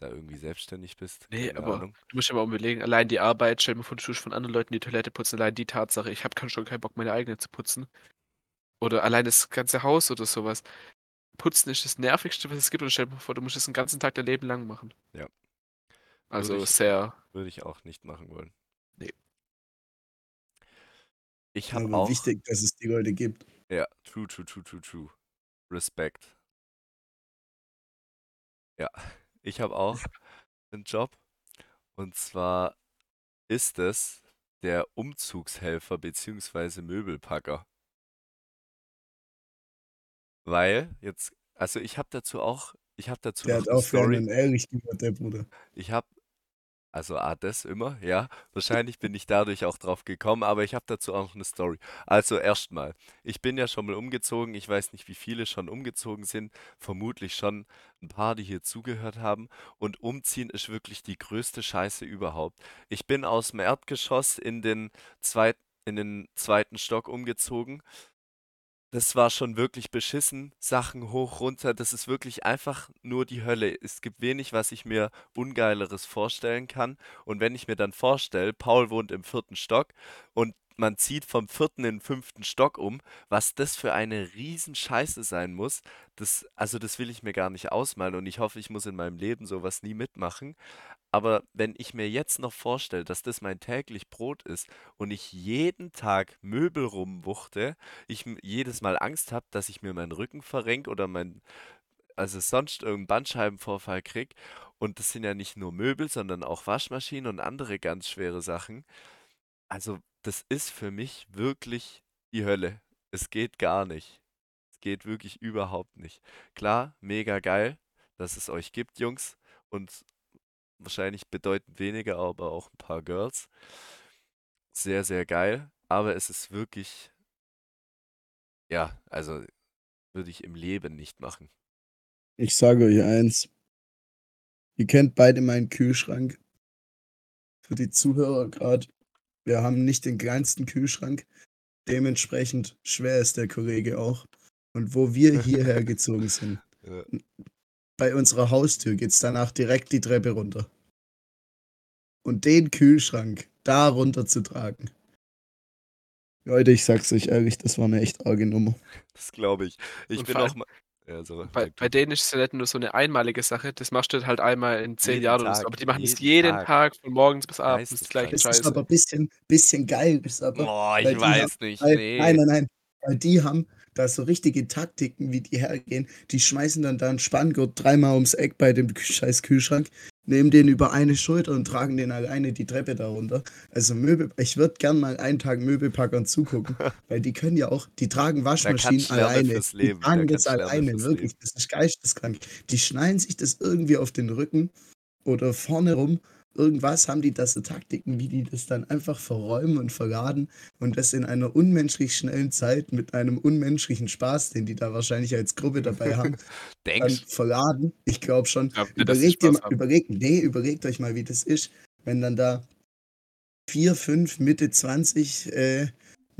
da irgendwie selbstständig bist. Nee, Keine aber Ahnung. du musst dir mal überlegen, allein die Arbeit, stell dir mal vor, du tust von anderen Leuten die Toilette putzen, allein die Tatsache, ich habe schon keinen Bock, meine eigene zu putzen. Oder allein das ganze Haus oder sowas. Putzen ist das Nervigste, was es gibt. Und stell dir mal vor, du musst das den ganzen Tag dein Leben lang machen. Ja. Also Würde ich, sehr. würde ich auch nicht machen wollen. Nee. Ich habe auch, wichtig, dass es die Leute gibt. ja, true, true, true, true, true. Respekt. Ja, ich habe auch einen Job. Und zwar ist es der Umzugshelfer bzw. Möbelpacker. Weil jetzt, also ich habe dazu auch, ich habe dazu Der noch hat eine auch für Story. einen ehrlich gehört, der Bruder. Ich habe, also A, das immer, ja. Wahrscheinlich bin ich dadurch auch drauf gekommen, aber ich habe dazu auch noch eine Story. Also erstmal, ich bin ja schon mal umgezogen. Ich weiß nicht, wie viele schon umgezogen sind. Vermutlich schon ein paar, die hier zugehört haben. Und umziehen ist wirklich die größte Scheiße überhaupt. Ich bin aus dem Erdgeschoss in den zweit, in den zweiten Stock umgezogen. Das war schon wirklich beschissen. Sachen hoch, runter. Das ist wirklich einfach nur die Hölle. Es gibt wenig, was ich mir Ungeileres vorstellen kann. Und wenn ich mir dann vorstelle, Paul wohnt im vierten Stock und man zieht vom vierten in den fünften Stock um, was das für eine Riesenscheiße sein muss, das, also das will ich mir gar nicht ausmalen und ich hoffe, ich muss in meinem Leben sowas nie mitmachen. Aber wenn ich mir jetzt noch vorstelle, dass das mein täglich Brot ist und ich jeden Tag Möbel rumwuchte, ich jedes Mal Angst habe, dass ich mir meinen Rücken verrenk oder mein, also sonst irgendeinen Bandscheibenvorfall krieg. Und das sind ja nicht nur Möbel, sondern auch Waschmaschinen und andere ganz schwere Sachen. Also das ist für mich wirklich die Hölle. Es geht gar nicht. Es geht wirklich überhaupt nicht. Klar, mega geil, dass es euch gibt, Jungs. Und wahrscheinlich bedeutend weniger, aber auch ein paar Girls. Sehr, sehr geil. aber es ist wirklich, ja, also würde ich im Leben nicht machen. Ich sage euch eins. Ihr kennt beide meinen Kühlschrank. Für die Zuhörer gerade. Wir haben nicht den kleinsten Kühlschrank. Dementsprechend schwer ist der Kollege auch. Und wo wir hierher gezogen sind, Ja. Bei unserer Haustür geht es danach direkt die Treppe runter. Und den Kühlschrank da runter zu tragen. Leute, ich sag's euch ehrlich, das war eine echt arge Nummer. Das glaube ich. Ich Und bin auch mal. Ja, so, Bei, bei denen ist es ja nicht nur so eine einmalige Sache, das machst du halt einmal in zehn Jeden Jahren oder so. Tag, Aber die machen es jeden jeden Tag. Tag. von morgens bis abends Geisteskrank. gleiche Das ist Scheiße. aber ein bisschen, bisschen geil. Ist aber, Boah, ich weiß haben, nicht. weil, Nee. Nein, nein, nein. Weil die haben da so richtige Taktiken, wie die hergehen. Die schmeißen dann da einen Spanngurt dreimal ums Eck bei dem scheiß Kühlschrank, nehmen den über eine Schulter und tragen den alleine die Treppe da runter. Also Möbel, ich würde gern mal einen Tag Möbelpackern zugucken, weil die können ja auch, die tragen Waschmaschinen lernen alleine. Die da tragen das alleine, wirklich. Leben. Das ist geisteskrank. Die schneiden sich das irgendwie auf den Rücken oder vorne rum. Irgendwas haben die das so Taktiken, wie die das dann einfach verräumen und verladen und das in einer unmenschlich schnellen Zeit mit einem unmenschlichen Spaß, den die da wahrscheinlich als Gruppe dabei haben, dann verladen. Ich glaube schon. Die Überlegt, ihr, überlegt, nee, überlegt euch mal, wie das ist, wenn dann da vier, fünf, Mitte 20 äh,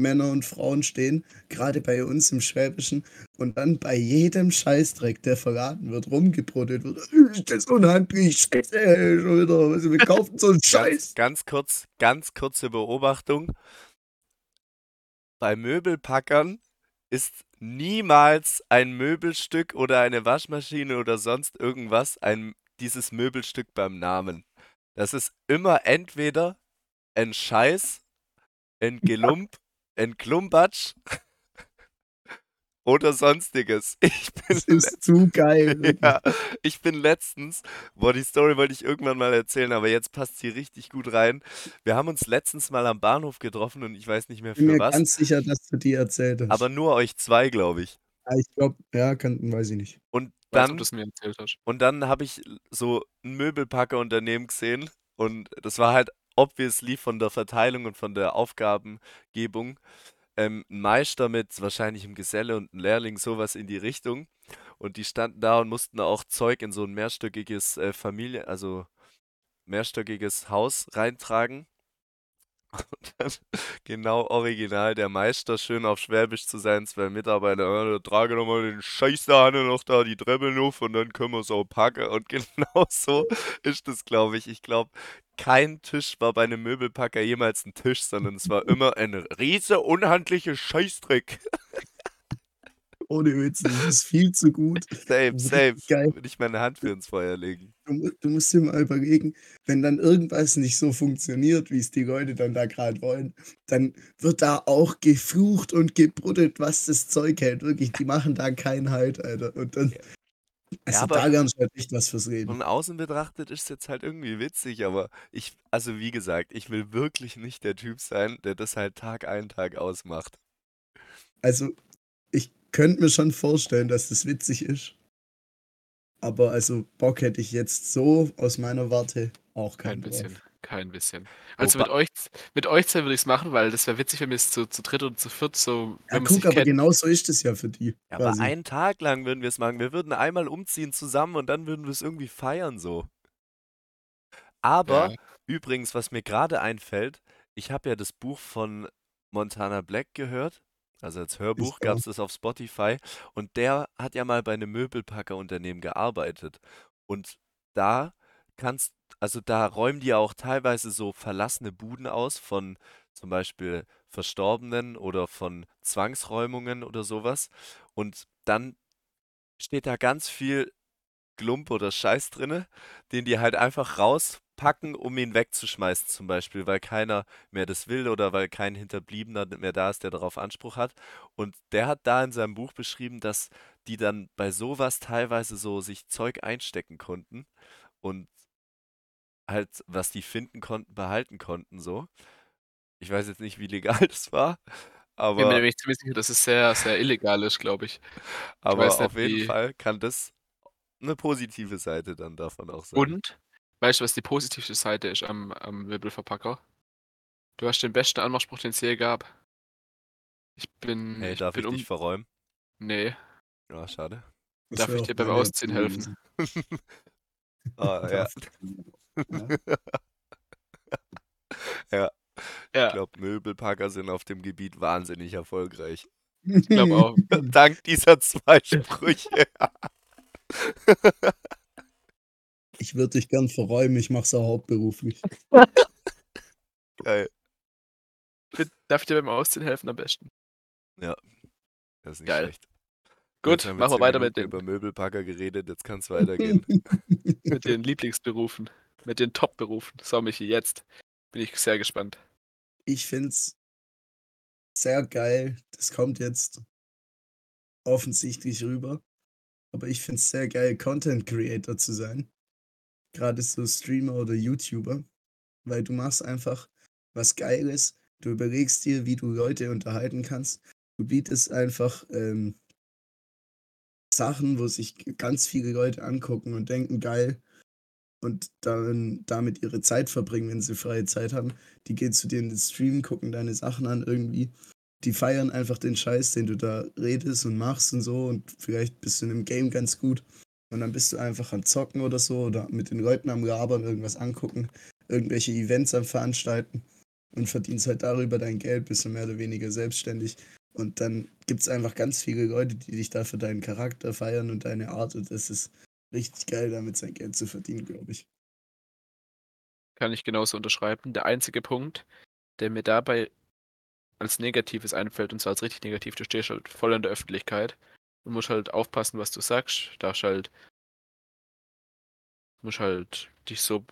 Männer und Frauen stehen, gerade bei uns im Schwäbischen, und dann bei jedem Scheißdreck, der verraten wird, rumgebroddelt wird. Ist das unhandlich? Scheiße, schon wieder. Also, wir kaufen so einen Ganz, Scheiß. ganz kurz, ganz kurze Beobachtung. Bei Möbelpackern ist niemals ein Möbelstück oder eine Waschmaschine oder sonst irgendwas ein, dieses Möbelstück beim Namen. Das ist immer entweder ein Scheiß, ein Gelump, ein Klumbatsch oder sonstiges. Ich bin Das ist zu geil. ja, ich bin letztens, boah, die Story wollte ich irgendwann mal erzählen, aber jetzt passt sie richtig gut rein. Wir haben uns letztens mal am Bahnhof getroffen und ich weiß nicht mehr Ich bin für mir was, ganz sicher, dass du die erzählt hast. aber nur euch zwei, glaube ich. Ja, ich glaube, ja, kann, weiß ich nicht. Und Weiß, ob dann, hast. und dann habe ich so ein Möbelpackerunternehmen gesehen und das war halt obviously von der Verteilung und von der Aufgabengebung ähm, ein Meister mit wahrscheinlich einem Geselle und einem Lehrling, sowas in die Richtung. Und die standen da und mussten auch Zeug in so ein mehrstöckiges äh, Familie, also mehrstöckiges Haus reintragen. Und dann genau original der Meister, schön auf Schwäbisch zu sein, zwei Mitarbeiter, ja, trage nochmal den Scheiß da Hanne noch da die Treppe auf und dann können wir es auch packen. Und genau so ist es, glaube ich. Ich glaube, kein Tisch war bei einem Möbelpacker jemals ein Tisch, sondern es war immer ein riese unhandlicher Scheißdreck. Ohne Witz, das ist viel zu gut. Safe, safe. geil. Würde ich meine Hand für ins Feuer legen. Du, du musst dir mal überlegen, wenn dann irgendwas nicht so funktioniert, wie es die Leute dann da gerade wollen, dann wird da auch geflucht und gebruddelt, was das Zeug hält. Wirklich, die machen da keinen Halt, Alter. Und dann, also aber- da lernst halt echt was fürs Leben. Von außen betrachtet ist es jetzt halt irgendwie witzig, aber ich, also wie gesagt, ich will wirklich nicht der Typ sein, der das halt Tag ein, Tag ausmacht. Also, könnte mir schon vorstellen, dass das witzig ist. Aber also Bock hätte ich jetzt so aus meiner Warte auch Kein keinen drauf. bisschen. Kein bisschen. Also mit euch, mit euch zwei würde ich es machen, weil das wäre witzig, wenn wir es zu, zu dritt oder zu viert so, Ja, wenn man guck, sich aber kennt. genau so ist es ja für die. Ja, aber einen Tag lang würden wir es machen. Wir würden einmal umziehen zusammen und dann würden wir es irgendwie feiern so. Aber Ja. übrigens, was mir gerade einfällt, ich habe ja das Buch von Montana Black gehört. Also als Hörbuch gab es das auf Spotify. Und der hat ja mal bei einem Möbelpackerunternehmen gearbeitet. Und da kannst, also da räumen die ja auch teilweise so verlassene Buden aus von zum Beispiel Verstorbenen oder von Zwangsräumungen oder sowas. Und dann steht da ganz viel Glump oder Scheiß drinne, den die halt einfach rauspacken, um ihn wegzuschmeißen, zum Beispiel, weil keiner mehr das will oder weil kein Hinterbliebener mehr da ist, der darauf Anspruch hat. Und der hat da in seinem Buch beschrieben, dass die dann bei sowas teilweise so sich Zeug einstecken konnten und halt, was die finden konnten, behalten konnten, so. Ich weiß jetzt nicht, wie legal das war, Ich bin mir aber, ziemlich sicher, dass es sehr, sehr illegal ist, glaube ich. aber nicht, auf jeden wie- Fall kann das eine positive Seite dann davon auch sein. Und, weißt du, was die positivste Seite ist am, am Möbelverpacker? Du hast den besten Anmachspruch, den es je gab. Ich bin. Hey, ich darf bin ich um. dich verräumen? Nee. Ja, schade. Das Darf ich dir beim Ausziehen helfen? Ah, ja. Ja. Ich Ja, glaube, Möbelpacker sind auf dem Gebiet wahnsinnig erfolgreich. ich glaube auch. Dank dieser zwei Sprüche. Ich würde dich gern verräumen, ich mache es auch hauptberuflich. Geil. Darf ich dir beim Ausziehen helfen am besten? Das ist nicht Geil. schlecht. Gut, machen wir weiter mit den, über Möbelpacker geredet, jetzt kann es weitergehen. mit den Lieblingsberufen. Mit den Top-Berufen. So, Michi, jetzt bin ich sehr gespannt. Ich find's sehr geil. Das kommt jetzt offensichtlich rüber. Aber ich find's sehr geil, Content Creator zu sein. Gerade so Streamer oder YouTuber. Weil du machst einfach was Geiles. Du überlegst dir, wie du Leute unterhalten kannst. Du bietest einfach ähm, Sachen, wo sich ganz viele Leute angucken und denken, geil. Und dann damit ihre Zeit verbringen, wenn sie freie Zeit haben. Die gehen zu dir in den Stream, gucken deine Sachen an irgendwie. Die feiern einfach den Scheiß, den du da redest und machst und so. Und vielleicht bist du in einem Game ganz gut. Und dann bist du einfach am Zocken oder so oder mit den Leuten am Labern, irgendwas angucken, irgendwelche Events am Veranstalten und verdienst halt darüber dein Geld, bist du mehr oder weniger selbstständig. Und dann gibt es einfach ganz viele Leute, die dich da für deinen Charakter feiern und deine Art. Und das ist richtig geil, damit sein Geld zu verdienen, glaube ich. Kann ich genauso unterschreiben. Der einzige Punkt, der mir dabei als Negatives einfällt, und zwar als richtig negativ, du stehst halt voll in der Öffentlichkeit und musst halt aufpassen, was du sagst. Darfst halt, musst halt dich so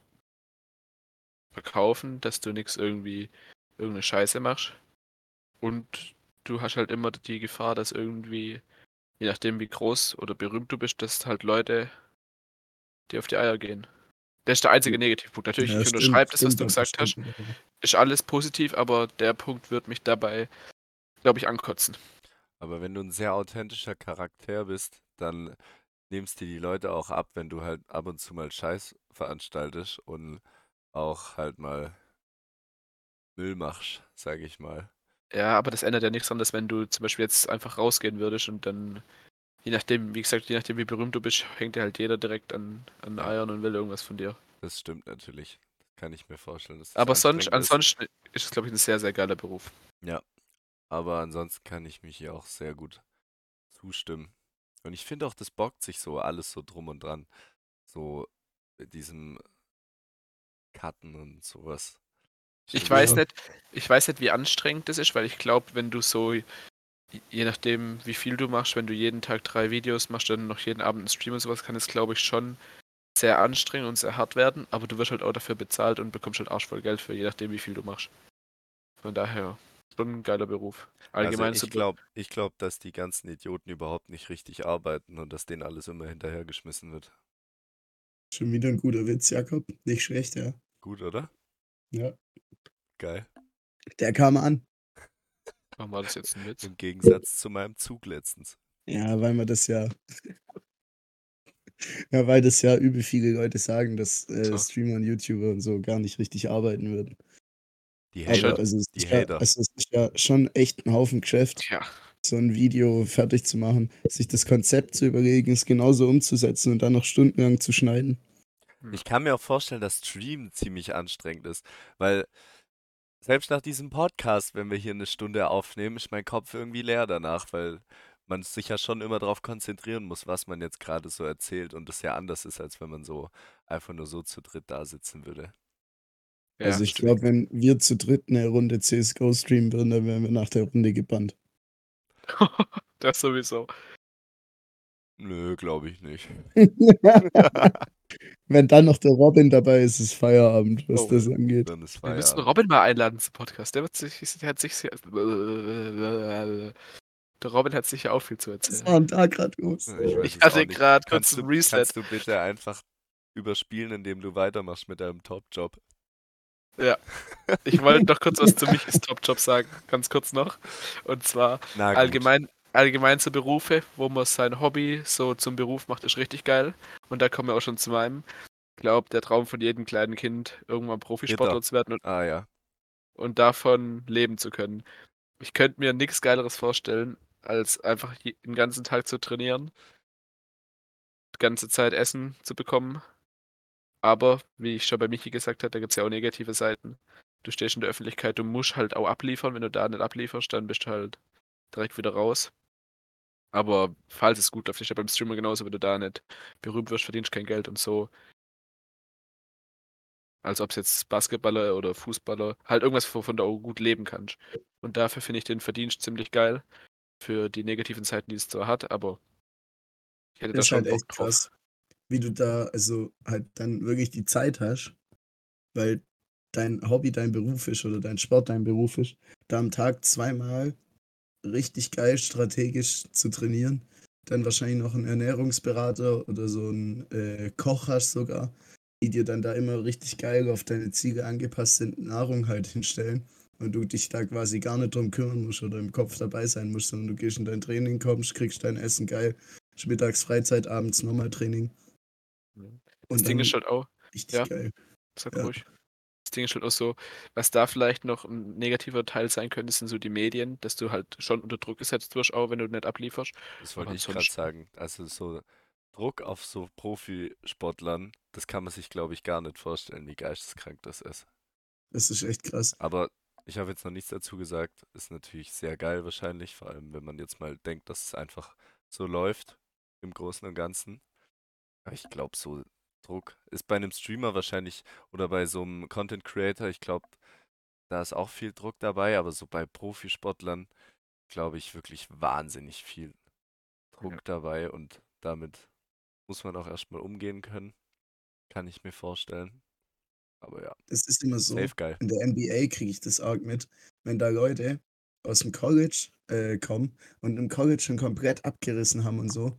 verkaufen, dass du nichts irgendwie, irgendeine Scheiße machst. Und du hast halt immer die Gefahr, dass irgendwie, je nachdem wie groß oder berühmt du bist, dass halt Leute dir auf die Eier gehen. Das ist der einzige Negativpunkt. Natürlich, Ja, ich unterschreibe das, was du gesagt hast. stimmt auch. Ist alles positiv, aber der Punkt wird mich dabei, glaube ich, ankotzen. Aber wenn du ein sehr authentischer Charakter bist, dann nimmst dir die Leute auch ab, wenn du halt ab und zu mal Scheiß veranstaltest und auch halt mal Müll machst, sage ich mal. Ja, aber das ändert ja nichts an, dass wenn du zum Beispiel jetzt einfach rausgehen würdest und dann, je nachdem, wie gesagt, je nachdem, wie berühmt du bist, hängt dir halt jeder direkt an, an Ja. Eiern und will irgendwas von dir. Das stimmt natürlich. Kann ich mir vorstellen. Dass das Aber sonst, anstrengend ist. ansonsten ist es, glaube ich, ein sehr, sehr geiler Beruf. Aber ansonsten kann ich mich hier auch sehr gut zustimmen. Und ich finde auch, das bockt sich so alles so drum und dran. So mit diesem Cutten und sowas. Ich weiß nicht, ich weiß nicht, wie anstrengend das ist, weil ich glaube, wenn du so, je nachdem, wie viel du machst, wenn du jeden Tag drei Videos machst, dann noch jeden Abend einen Stream und sowas, kann es, glaube ich, schon sehr anstrengend und sehr hart werden, aber du wirst halt auch dafür bezahlt und bekommst halt arschvoll Geld für, je nachdem, wie viel du machst. Von daher, schon ein geiler Beruf. Allgemein also so ich glaube, ich glaub, dass die ganzen Idioten überhaupt nicht richtig arbeiten und dass denen alles immer hinterhergeschmissen wird. Schon wieder ein guter Witz, Jakob. Nicht schlecht, ja. Gut, oder? Ja. Geil. Der kam an. Warum war das jetzt ein Witz? Im Gegensatz zu meinem Zug letztens. Ja, weil man das ja. Ja, weil das ja übel viele Leute sagen, dass äh. Streamer und YouTuber und so gar nicht richtig arbeiten würden. Die Aber Hater. also, es die ist ja, Hater. es ist ja schon echt ein Haufen Geschäft, Ja, so ein Video fertig zu machen, sich das Konzept zu überlegen, es genauso umzusetzen und dann noch stundenlang zu schneiden. Ich kann mir auch vorstellen, dass Stream ziemlich anstrengend ist, weil selbst nach diesem Podcast, wenn wir hier eine Stunde aufnehmen, ist mein Kopf irgendwie leer danach, weil man sich ja schon immer darauf konzentrieren muss, was man jetzt gerade so erzählt und das ja anders ist, als wenn man so einfach nur so zu dritt da sitzen würde. Ja also ich glaube, wenn wir zu dritt eine Runde CSGO streamen würden, dann wären wir nach der Runde gebannt. das sowieso. Nö, glaube ich nicht. wenn dann noch der Robin dabei ist, ist Feierabend, was Oh. das angeht. Dann ist Wir müssen Feierabend. Robin mal einladen zum Podcast. Der, wird sich, der hat sich sehr, der Robin hat sicher auch viel zu Was erzählen. war denn da gerade los? Ich, weiß Ich hatte nicht. gerade kurz Kannst du, ein Reset. kannst du bitte einfach überspielen, indem du weitermachst mit deinem Top-Job? Ich wollte noch kurz was zu Michis Top-Job sagen, ganz kurz noch. Und zwar allgemein, allgemein so Berufe, wo man sein Hobby so zum Beruf macht, ist richtig geil. Und da kommen wir auch schon zu meinem. Ich glaube, der Traum von jedem kleinen Kind, irgendwann Profisportler zu werden und, Ah ja. und davon leben zu können. ich könnte mir nichts Geileres vorstellen, als einfach den ganzen Tag zu trainieren, die ganze Zeit Essen zu bekommen. Aber, wie ich schon bei Michi gesagt habe, da gibt es ja auch negative Seiten. Du stehst in der Öffentlichkeit, du musst halt auch abliefern. Wenn du da nicht ablieferst, dann bist du halt direkt wieder raus. Aber falls es gut läuft, ist ja beim Streamer genauso, wenn du da nicht berühmt wirst, verdienst kein Geld und so. Als ob es jetzt Basketballer oder Fußballer, halt irgendwas, wovon du auch gut leben kannst. Und dafür finde ich den Verdienst ziemlich geil. Für die negativen Seiten, die es zwar hat, aber ich hätte da Das ist schon halt Bock echt drauf. krass, wie du da also halt dann wirklich die Zeit hast, weil dein Hobby dein Beruf ist oder dein Sport dein Beruf ist, da am Tag zweimal richtig geil strategisch zu trainieren, dann wahrscheinlich noch einen Ernährungsberater oder so einen äh, Koch hast sogar, die dir dann da immer richtig geil auf deine Ziele angepasste Nahrung halt hinstellen und du dich da quasi gar nicht drum kümmern musst oder im Kopf dabei sein musst, sondern du gehst in dein Training, kommst, kriegst dein Essen geil, mittags Freizeit, abends nochmal Training. Das Und Ding ist halt auch, richtig ja. geil. sag Ja. ruhig. Das Ding ist halt auch so, was da vielleicht noch ein negativer Teil sein könnte, sind so die Medien, dass du halt schon unter Druck gesetzt wirst, auch wenn du nicht ablieferst. Das wollte ich gerade sagen. Also so Druck auf so Profisportlern, das kann man sich, glaube ich, gar nicht vorstellen, wie geisteskrank das ist. Das ist echt krass. Aber ich habe jetzt noch nichts dazu gesagt. Ist natürlich sehr geil wahrscheinlich, vor allem wenn man jetzt mal denkt, dass es einfach so läuft im Großen und Ganzen. Aber ich glaube, so Druck ist bei einem Streamer wahrscheinlich oder bei so einem Content Creator, ich glaube, da ist auch viel Druck dabei, aber so bei Profisportlern glaube ich wirklich wahnsinnig viel Druck Ja. dabei und damit muss man auch erstmal umgehen können. Kann ich mir vorstellen. Aber ja, Das ist immer so. safe geil. In der NBA kriege ich das arg mit, wenn da Leute aus dem College äh, kommen und im College schon komplett abgerissen haben und so.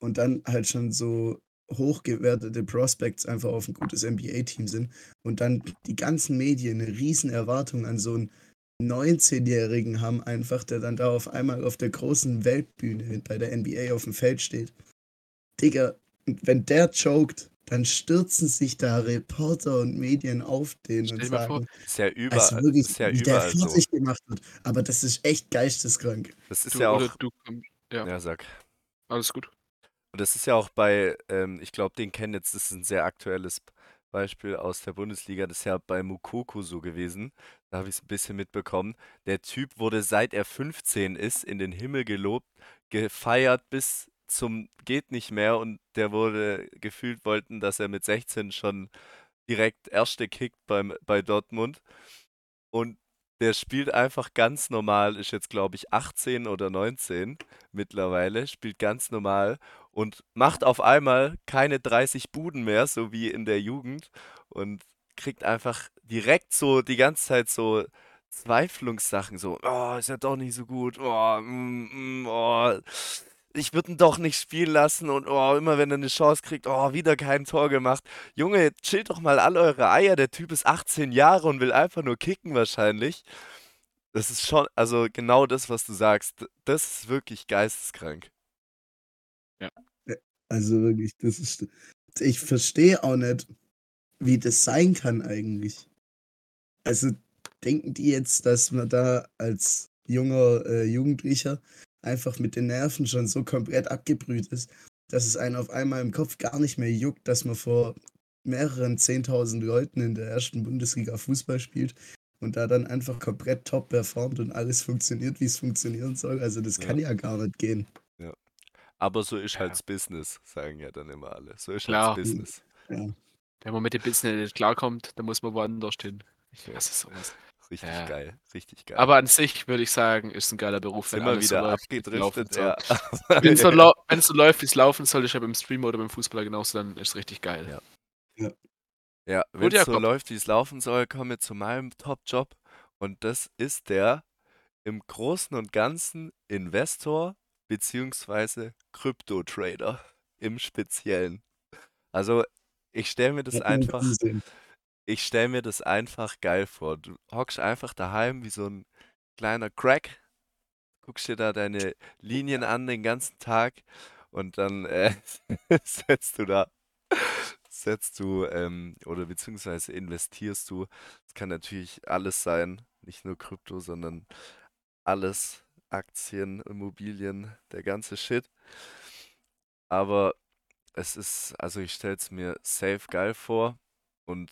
Und dann halt schon so hochgewertete Prospects einfach auf ein gutes NBA-Team sind und dann die ganzen Medien eine riesen Erwartung an so einen 19-Jährigen haben, einfach, der dann da auf einmal auf der großen Weltbühne bei der NBA auf dem Feld steht. Digga, und wenn der choked, dann stürzen sich da Reporter und Medien auf den Stell und dir mal vor, sagen, Ist ja also überall, wirklich, ist ja wie der überall so. fertig gemacht wird. Aber das ist echt geisteskrank. Das ist du, ja auch, du kommst. Ja, ja, sag. alles gut. Und das ist ja auch bei, ähm, ich glaube, den kennen jetzt, das ist ein sehr aktuelles Beispiel aus der Bundesliga, das ist ja bei Mukoko so gewesen. Da habe ich es ein bisschen mitbekommen. Der Typ wurde seit er 15 ist in den Himmel gelobt, gefeiert bis zum geht nicht mehr und der wurde gefühlt wollten, dass er mit 16 schon direkt erste kickt beim, bei Dortmund. Und der spielt einfach ganz normal, ist jetzt glaube ich 18 oder 19 mittlerweile, spielt ganz normal und macht auf einmal keine 30 Buden mehr, so wie in der Jugend und kriegt einfach direkt so die ganze Zeit so Zweiflungssachen, so, oh, ist ja doch nicht so gut, oh, mm, mm, oh, ich würde ihn doch nicht spielen lassen und oh, immer wenn er eine Chance kriegt, oh, wieder kein Tor gemacht. Junge, chillt doch mal alle eure Eier, der Typ ist 18 Jahre und will einfach nur kicken wahrscheinlich. Das ist schon, also genau das, was du sagst, das ist wirklich geisteskrank. Also wirklich, das ist. Ich verstehe auch nicht, wie das sein kann eigentlich. Also denken die jetzt, dass man da als junger äh, Jugendlicher einfach mit den Nerven schon so komplett abgebrüht ist, dass es einen auf einmal im Kopf gar nicht mehr juckt, dass man vor mehreren 10.000 Leuten in der ersten Bundesliga Fußball spielt und da dann einfach komplett top performt und alles funktioniert, wie es funktionieren soll. Also das Ja. kann ja gar nicht gehen. Aber so ist Ja. halt das Business, sagen ja dann immer alle. So ist Klar. halt das Business. Ja. Wenn man mit dem Business nicht klarkommt, dann muss man woanders hin. Ich Ja. hasse sowas. Richtig Ja. geil, richtig geil. Aber an sich würde ich sagen, ist ein geiler Beruf, wenn so wieder läuft, laufen abgedriftet, ja. Wenn es so, so läuft, wie es laufen soll, ist ja beim Streamer oder beim Fußballer genauso, dann ist es richtig geil. Ja. Ja, wenn es so läuft, wie es laufen soll, kommen wir zu meinem Top-Job. Und das ist der im Großen und Ganzen Investor beziehungsweise Krypto-Trader im Speziellen. Also ich stelle mir das einfach, sehen. Ich stelle mir das einfach geil vor. Du hockst einfach daheim wie so ein kleiner Crack, guckst dir da deine Linien an den ganzen Tag und dann äh, setzt du da, setzt du ähm, oder beziehungsweise investierst du. Es kann natürlich alles sein, nicht nur Krypto, sondern alles. Aktien, Immobilien, der ganze Shit. Aber es ist, also ich stelle es mir safe geil vor und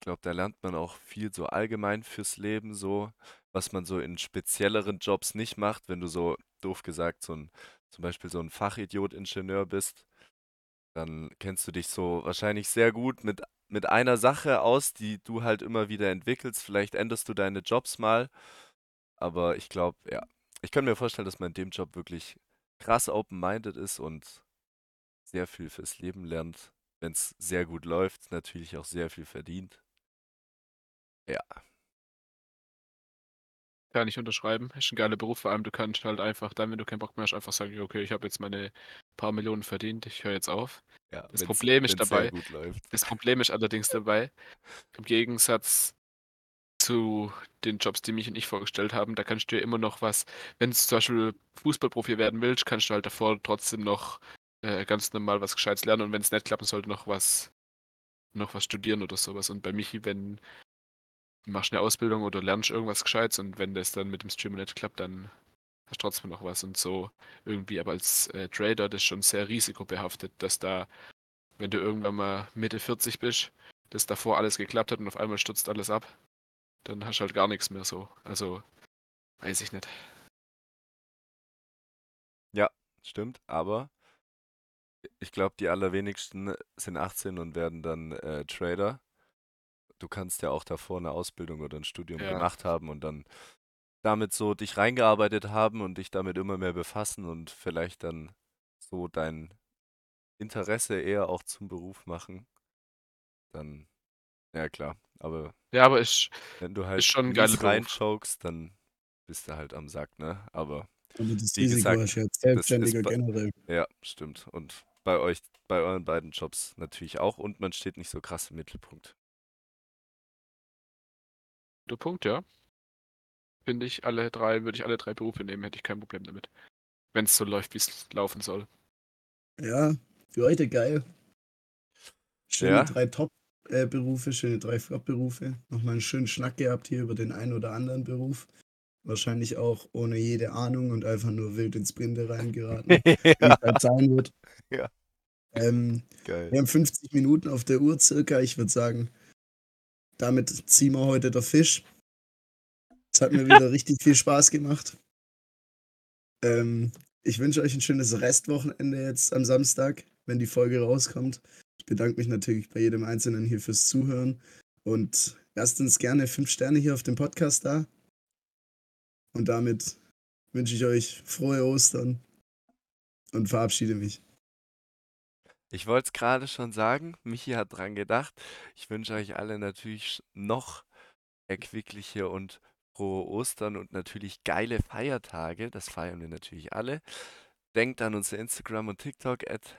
glaube, da lernt man auch viel so allgemein fürs Leben, so, was man so in spezielleren Jobs nicht macht, wenn du so, doof gesagt, so ein, zum Beispiel so ein Fachidiot-Ingenieur bist, dann kennst du dich so wahrscheinlich sehr gut mit, mit einer Sache aus, die du halt immer wieder entwickelst. Vielleicht änderst du deine Jobs mal, aber ich glaube, ja, ich kann mir vorstellen, dass man in dem Job wirklich krass open-minded ist und sehr viel fürs Leben lernt. Wenn es sehr gut läuft, natürlich auch sehr viel verdient. Ja. Kann ich unterschreiben. Ist ein geiler Beruf, vor allem du kannst halt einfach dann, wenn du keinen Bock mehr hast, einfach sagen, okay, ich habe jetzt meine paar Millionen verdient, ich höre jetzt auf. Ja, Das Problem ist dabei-. Das Problem ist allerdings dabei, im Gegensatz zu den Jobs, die mich und ich vorgestellt haben, da kannst du ja immer noch was, wenn du zum Beispiel Fußballprofi werden willst, kannst du halt davor trotzdem noch äh, ganz normal was Gescheites lernen und wenn es nicht klappen sollte, noch was, noch was studieren oder sowas. Und bei Michi, wenn machst eine Ausbildung oder lernst irgendwas Gescheites und wenn das dann mit dem Streamer nicht klappt, dann hast du trotzdem noch was und so irgendwie. Aber als äh, Trader, das ist schon sehr risikobehaftet, dass da, wenn du irgendwann mal Mitte 40 bist, dass davor alles geklappt hat und auf einmal stürzt alles ab, dann hast du halt gar nichts mehr so. Also, weiß ich nicht. Stimmt, aber ich glaube, die allerwenigsten sind 18 und werden dann äh, Trader. Du kannst ja auch davor eine Ausbildung oder ein Studium Ja. gemacht haben und dann damit so dich reingearbeitet haben und dich damit immer mehr befassen und vielleicht dann so dein Interesse eher auch zum Beruf machen. Dann, ja klar, aber Ja, aber ich, wenn du halt schon ein mies geiler Beruf. reinchokst, dann bist du halt am Sack, ne? Aber Aber das Wie Risiko gesagt, ist Selbstständiger bei- generell. Ja, stimmt. Und bei euch, bei euren beiden Jobs natürlich auch und man steht nicht so krass im Mittelpunkt. Der Punkt, ja. Finde ich alle drei, würde ich alle drei Berufe nehmen, hätte ich kein Problem damit. Wenn es so läuft, wie es laufen soll. Ja, für heute geil. Schöne Ja. drei Top-Berufe, schöne drei Flop-Berufe. Nochmal einen schönen Schnack gehabt hier über den einen oder anderen Beruf. Wahrscheinlich auch ohne jede Ahnung und einfach nur wild ins Brinde reingeraten, wie es halt sein wird. Ja. Ähm, Geil. wir haben 50 Minuten auf der Uhr circa. Ich würde sagen, damit ziehen wir heute der Fisch. Es hat mir wieder richtig viel Spaß gemacht. Ähm, ich wünsche euch ein schönes Restwochenende jetzt am Samstag, wenn die Folge rauskommt. Ich bedanke mich natürlich bei jedem Einzelnen hier fürs Zuhören und lasst uns gerne fünf Sterne hier auf dem Podcast da. Und damit wünsche ich euch frohe Ostern und verabschiede mich. Ich wollte es gerade schon sagen, Michi hat dran gedacht. Ich wünsche euch alle natürlich noch erquickliche und frohe Ostern und natürlich geile Feiertage. Das feiern wir natürlich alle. Denkt an unser Instagram und TikTok at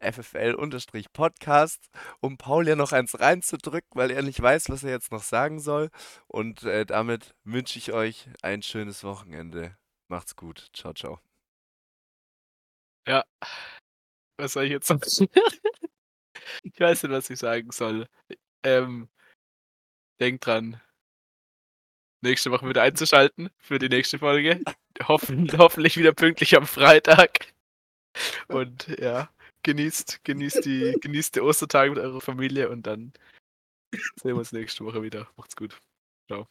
ffl-podcast, um Paul ja noch eins reinzudrücken, weil er nicht weiß, was er jetzt noch sagen soll. Und äh, damit wünsche ich euch ein schönes Wochenende. Macht's gut. Ciao, ciao. Ja. Was soll ich jetzt sagen? ich weiß nicht, was ich sagen soll. Ähm, denkt dran, nächste Woche wieder einzuschalten für die nächste Folge. Hoffen, hoffentlich wieder pünktlich am Freitag. Und ja, genießt, genießt die, genießt die Ostertage mit eurer Familie und dann sehen wir uns nächste Woche wieder. Macht's gut. Ciao.